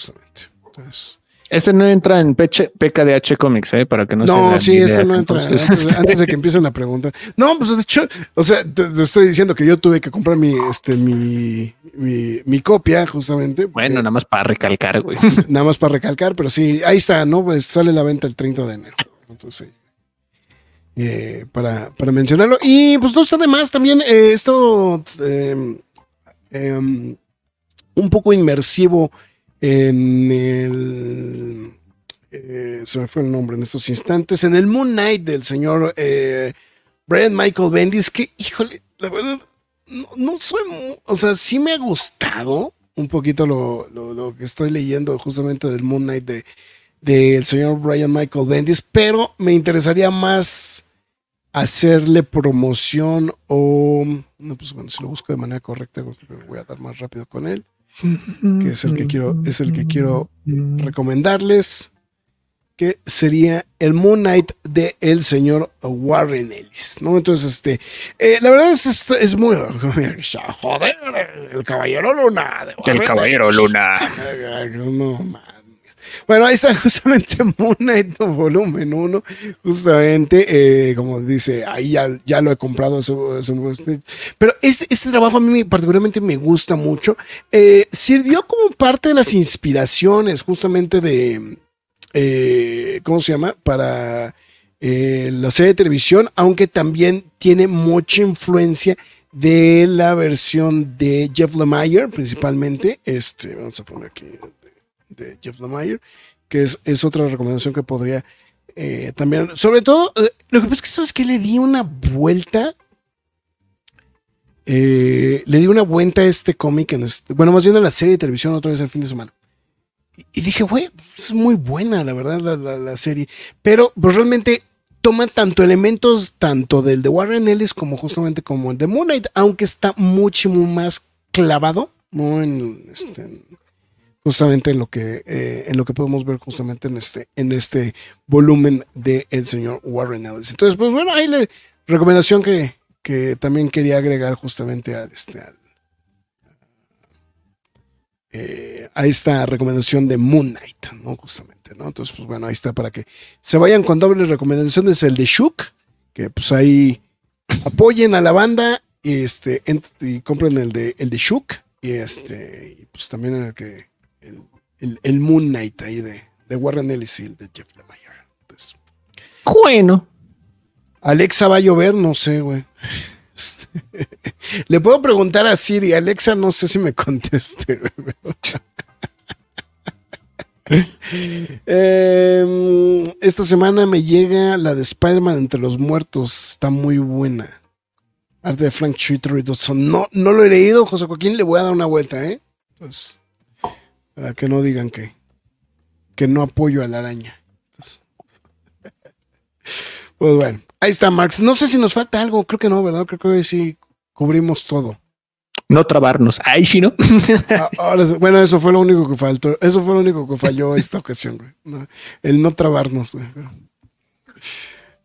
Justamente. Entonces. Este no entra en PKDH Comics, ¿eh? Para que no No, sí, este no entra. Antes, de que empiecen a preguntar. No, pues de hecho, o sea, te, estoy diciendo que yo tuve que comprar mi, este, mi, mi, copia, justamente. Bueno, nada más para recalcar, güey. Nada más para recalcar, pero sí, ahí está, ¿no? Pues sale la venta el 30 de enero. Entonces, eh, para, mencionarlo. Y pues no está de más también. Eh, he estado em, em, un poco inmersivo en el... eh, se me fue el nombre en estos instantes, en el Moon Knight del señor eh, Brian Michael Bendis, que, híjole, la verdad, no, no soy, o sea, sí me ha gustado un poquito lo, lo- que estoy leyendo justamente del Moon Knight de del señor Brian Michael Bendis, pero me interesaría más hacerle promoción o no pues bueno si lo busco de manera correcta voy a dar más rápido con él que es el que quiero es el que quiero recomendarles que sería el Moon Knight de el señor Warren Ellis, ¿no? Entonces, este, eh, la verdad es, es, es muy, joder, el caballero Luna. de El caballero Ellis. Luna. No. Bueno, ahí está justamente Moon Knight volumen 1, justamente, eh, como dice, ahí ya, ya lo he comprado, pero este, trabajo a mí me- particularmente me gusta mucho. Eh, sirvió como parte de las inspiraciones justamente de, eh, ¿cómo se llama? Para la serie de televisión, aunque también tiene mucha influencia de la versión de Jeff Lemire, principalmente. Este, vamos a poner aquí de, Jeff Lemire, que es, es otra recomendación que podría eh, también, sobre todo, eh, lo que pasa es que sabes que le di una vuelta. eh, le di una vuelta a este cómic, en este- bueno, más bien a la serie de televisión otra vez el fin de semana. Y, dije, güey, es muy buena, la verdad, la, la- serie. Pero pues realmente toma tanto elementos, tanto del de Warren Ellis como justamente como el de Moon Knight, aunque está mucho más clavado, este, justamente en lo que eh, en lo que podemos ver justamente en este en este volumen de el señor Warren Ellis. Entonces, pues bueno, ahí la recomendación que, que también quería agregar justamente al este al, eh, a esta recomendación de Moon Knight, ¿no? Justamente, ¿no? Entonces, pues bueno, ahí está para que se vayan con dobles recomendaciones. El de Shook, que pues ahí apoyen a la banda y, este, y compren el de, el de Shook y este, pues también el que, el, el- Moon Knight ahí de, de Warren Ellis y el de Jeff Lemire. Entonces, Bueno. Alexa va a llover, no sé, güey. Le puedo preguntar a Siri, Alexa, no sé si me conteste, güey. Em, esta semana me llega la de Spider-Man entre los muertos. Está muy buena. Arte de Frank Schwitter y. No, no lo he leído, José Joaquín. Le voy a dar una vuelta, ¿eh? Entonces, para que no digan que, que no apoyo a la araña. Entonces, pues bueno, ahí está Marx. No sé si nos falta algo. Creo que no, ¿verdad? Creo que hoy sí cubrimos todo. No trabarnos. Ay, sí, ¿no? Ah, ahora bueno, eso fue lo único que faltó. Eso fue lo único que falló esta ocasión, güey. El no trabarnos, güey. Pero,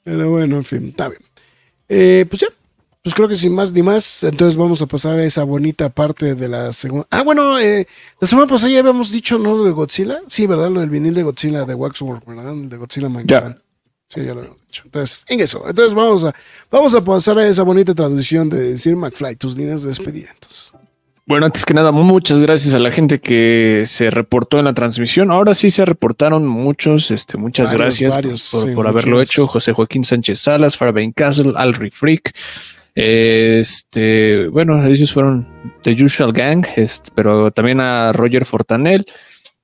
pero bueno, en fin, está bien. Eh, pues ya, pues creo que sin más ni más, entonces vamos a pasar a esa bonita parte de la segunda. Ah, bueno, eh, la semana pasada ya habíamos dicho, ¿no? Lo de Godzilla. Sí, ¿verdad? Lo del vinil de Godzilla de Waxwork, ¿verdad? El de Godzilla Minecraft. Sí, ya lo habíamos dicho. Entonces, en eso. Entonces vamos a, vamos a pasar a esa bonita traducción de decir McFly, tus líneas de despedida. Entonces. Bueno, antes que nada, muchas gracias a la gente que se reportó en la transmisión. Ahora sí se reportaron muchos, este, muchas Varios, gracias por- varios, por, sí, por haberlo hecho. José Joaquín Sánchez Salas, Fabián Castle, Alri Freak. Este, bueno, ellos fueron The Usual Gang, este, pero también a Roger Fortanel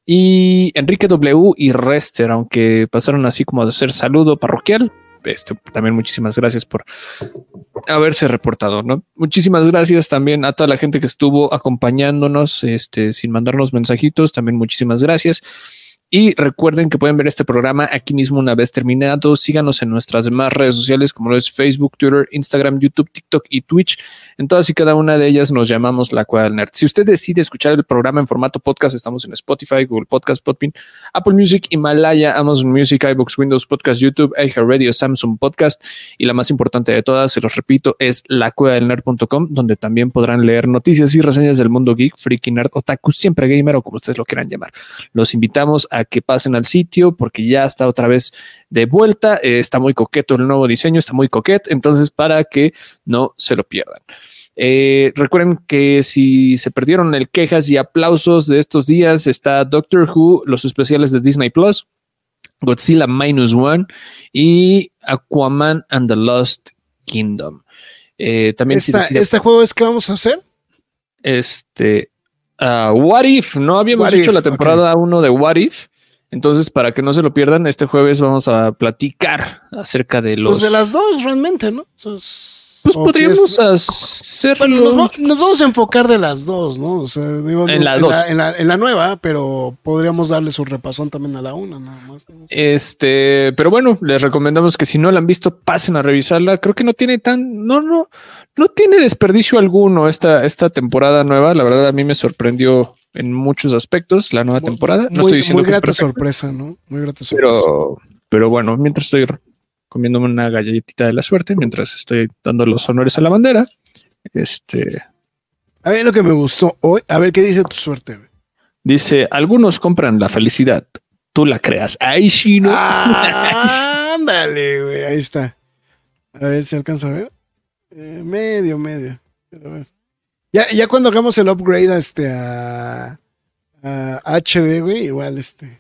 y Enrique W y Rester, aunque pasaron así como de hacer saludo parroquial. Este, también muchísimas gracias por haberse reportado, ¿no? Muchísimas gracias también a toda la gente que estuvo acompañándonos, este, sin mandarnos mensajitos, también muchísimas gracias. Y recuerden que pueden ver este programa aquí mismo una vez terminado. Síganos en nuestras demás redes sociales como lo es Facebook, Twitter, Instagram, YouTube, TikTok y Twitch. En todas y cada una de ellas nos llamamos La Cueva del Nerd. Si usted decide escuchar el programa en formato podcast, estamos en Spotify, Google Podcast, Podbean, Apple Music, Himalaya, Amazon Music, iBooks, Windows Podcast, YouTube, iHeartRadio, Samsung Podcast y la más importante de todas, se los repito, es lacuevadelnerd.com, donde también podrán leer noticias y reseñas del mundo geek, freaky nerd, otaku, siempre gamer o como ustedes lo quieran llamar. Los invitamos a que pasen al sitio porque ya está otra vez de vuelta. Eh, está muy coqueto el nuevo diseño, está muy coquet, entonces para que no se lo pierdan. Eh, recuerden que si se perdieron el quejas y aplausos de estos días, está Doctor Who, los especiales de Disney Plus, Godzilla Minus One y Aquaman and the Lost Kingdom. Eh, también si Esta- deciden- ¿Este juego es que vamos a hacer? este ah, What If. No habíamos What hecho If, la temporada 1 de What If. Entonces, para que no se lo pierdan, este jueves vamos a platicar acerca de los. Pues de las dos, realmente, ¿no? Entonces, Pues ¿o podríamos hacerlo. Bueno, nos, nos vamos a enfocar de las dos, ¿no? O sea, digo, En no- la dos. En la, en la nueva, pero podríamos darle su repasón también a la una, nada más. Este, pero bueno, les recomendamos que si no la han visto, pasen a revisarla. Creo que no tiene tan, no, no, no tiene desperdicio alguno esta, esta temporada nueva. La verdad, a mí me sorprendió en muchos aspectos la nueva temporada. No muy, estoy diciendo muy que es grata perfecta, sorpresa, ¿no? Muy grata sorpresa. pero, pero bueno, mientras estoy comiéndome una galletita de la suerte, mientras estoy dando los honores a la bandera, este, A ver lo que me gustó hoy. A ver qué dice tu suerte, güey. dice, algunos compran la felicidad, tú la creas. Ay, sí, no. Ah, ándale, güey. Ahí está. A ver si alcanza a ver. Eh, medio, medio. Pero a ver. Ya, ya cuando hagamos el upgrade a este a, a HD, güey, igual este.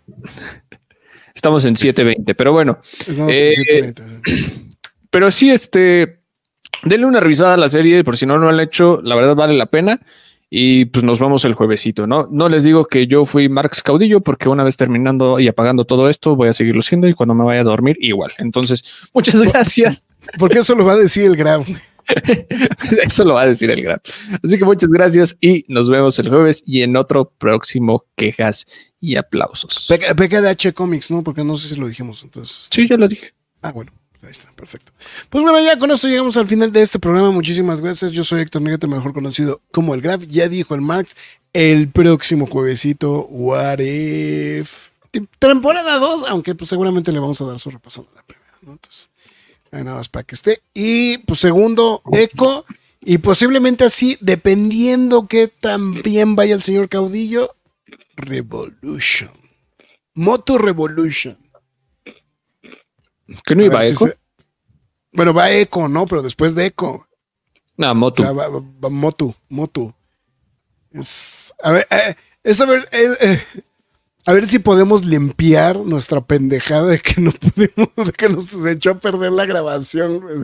Estamos en 720, pero bueno. estamos Eh, en 720, sí. Pero sí, este, denle una revisada a la serie, por si no lo han hecho, la verdad vale la pena. Y pues nos vamos el juevesito, ¿no? No les digo que yo fui Marx Caudillo, porque una vez terminando y apagando todo esto, voy a seguirlo siendo y cuando me vaya a dormir, igual. Entonces, muchas gracias. Porque eso lo va a decir el Grab. Eso lo va a decir el gran. Así que muchas gracias y nos vemos el jueves y en otro próximo quejas y aplausos. Peca, peca de H Comics, ¿no? Porque no sé si lo dijimos. Entonces. Sí, ya lo dije. Ah, bueno. Ahí está, perfecto. Pues bueno, ya con esto llegamos al final de este programa. Muchísimas gracias. Yo soy Héctor Negrete, mejor conocido como el Graf. Ya dijo el Marx. El próximo juevesito, What If. Temporada 2, aunque pues seguramente le vamos a dar su repasón a la primera, ¿no? Entonces, nada más para que esté. Y pues segundo, Eco. Y posiblemente así, dependiendo que también vaya el señor Caudillo, Revolution. Moto Revolution. ¿Que no A iba si Eco? se- Bueno, va Eco, ¿no? Pero después de Eco. No, O Motu. sea, va, va- va Motu, Motu. Es, a ver, eh, es a ver, eh, eh, a ver si podemos limpiar nuestra pendejada de que no pudimos, de que nos echó a perder la grabación. güey.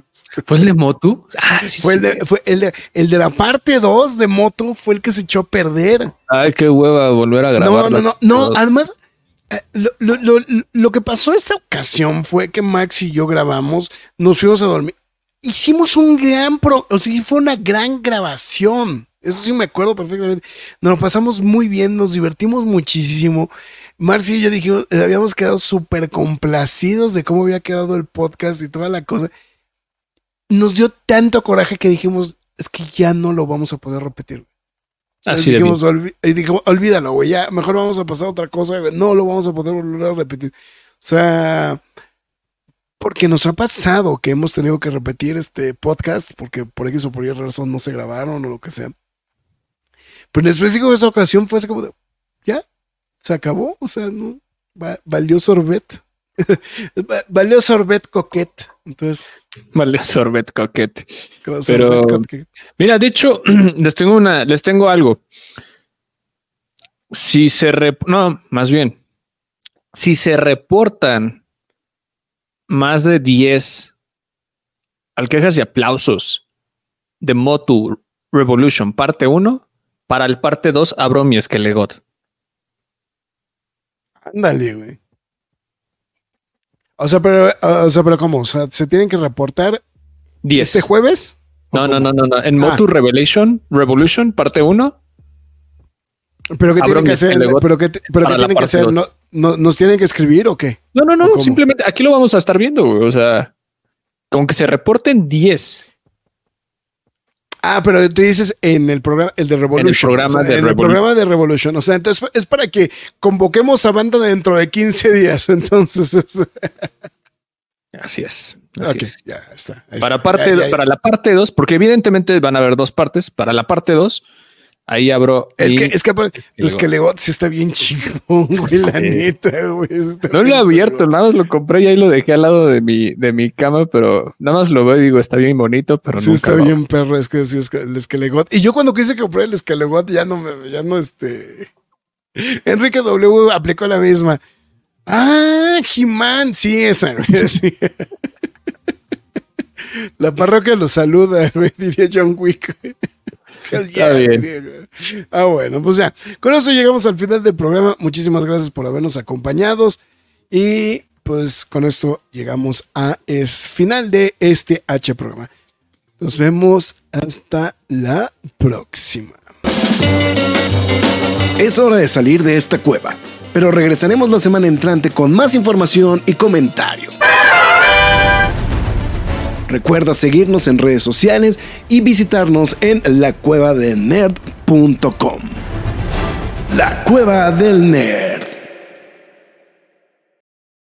¿Fue el de Motu? Ah, sí, Fue, el sí. de, fue el, de, el de la parte 2 de Motu fue el que se echó a perder. Ay, qué hueva volver a grabar. No, no, no, no. Además, eh, lo, lo- lo- lo que pasó esa ocasión fue que Max y yo grabamos, nos fuimos a dormir. Hicimos un gran pro, o sea, fue una gran grabación. Eso sí me acuerdo perfectamente. Nos lo pasamos muy bien, nos divertimos muchísimo. Marx y yo dijimos, eh, habíamos quedado súper complacidos de cómo había quedado el podcast y toda la cosa. Nos dio tanto coraje que dijimos, es que ya no lo vamos a poder repetir. Así dijimos, y dijimos, olvídalo, güey, ya mejor vamos a pasar a otra cosa, güey. No lo vamos a poder volver a repetir. O sea, porque nos ha pasado que hemos tenido que repetir este podcast porque por X o por Y razón no se grabaron o lo que sea. Pero en específico esa ocasión fue así como de, ya, se acabó, o sea, no, va- valió sorbet. Va- valió sorbet coquete. Entonces, Vale, sorbet coquete. Pero- sorbet. Mira, de hecho, les tengo una, les tengo algo. Si se rep- no, más bien, si se reportan más de 10 al quejas y aplausos de Motu Revolution parte 1, para el parte 2 abro mi esquelegot. Ándale, güey. O sea, pero, o sea, pero ¿cómo? O sea, ¿se tienen que reportar 10. este jueves? ¿O no, no, no, no, no. En Ah. Motu Revelation, Revolution, parte 1, ¿Pero qué tienen que hacer? ¿Pero qué, pero qué tienen que hacer? ¿No, no, nos tienen que escribir o qué? No, no, ¿O no, simplemente aquí lo vamos a estar viendo, güey. O sea, con que se reporten 10. Ah, pero tú dices en el programa, el de Revolution. programa o sea, de en el programa de Revolution. O sea, entonces es para que convoquemos a banda dentro de 15 días. Entonces, es- Así es. así es. ya está. ahí Para, está. parte, Ya, ya, ya. para la parte 2, porque evidentemente van a haber dos partes. Para la parte 2, ahí abro. Es que, es que aparte, Esquelegot. es que Legot sí está bien chingón, güey, la Sí. neta, güey. no lo he abierto, nada más lo compré y ahí lo dejé al lado de mi, de mi cama, pero nada más lo veo y digo, está bien bonito, pero sí, nunca está bien perro, es que sí, es que el Esquelegot. Y yo cuando quise comprar el Esquelegot ya no me, ya no este. Enrique W aplicó la misma. Ah, He-Man, sí, esa, güey, sí. La parroquia lo saluda, güey, diría John Wick. güey. Está bien. Ah, bueno, pues ya. Con eso llegamos al final del programa. Muchísimas gracias por habernos acompañado. Y pues con esto llegamos a es final de este H programa. Nos vemos hasta la próxima. Es hora de salir de esta cueva, pero regresaremos la semana entrante con más información y comentarios. Recuerda seguirnos en redes sociales y visitarnos en lacuevadelnerd.com. La Cueva del Nerd.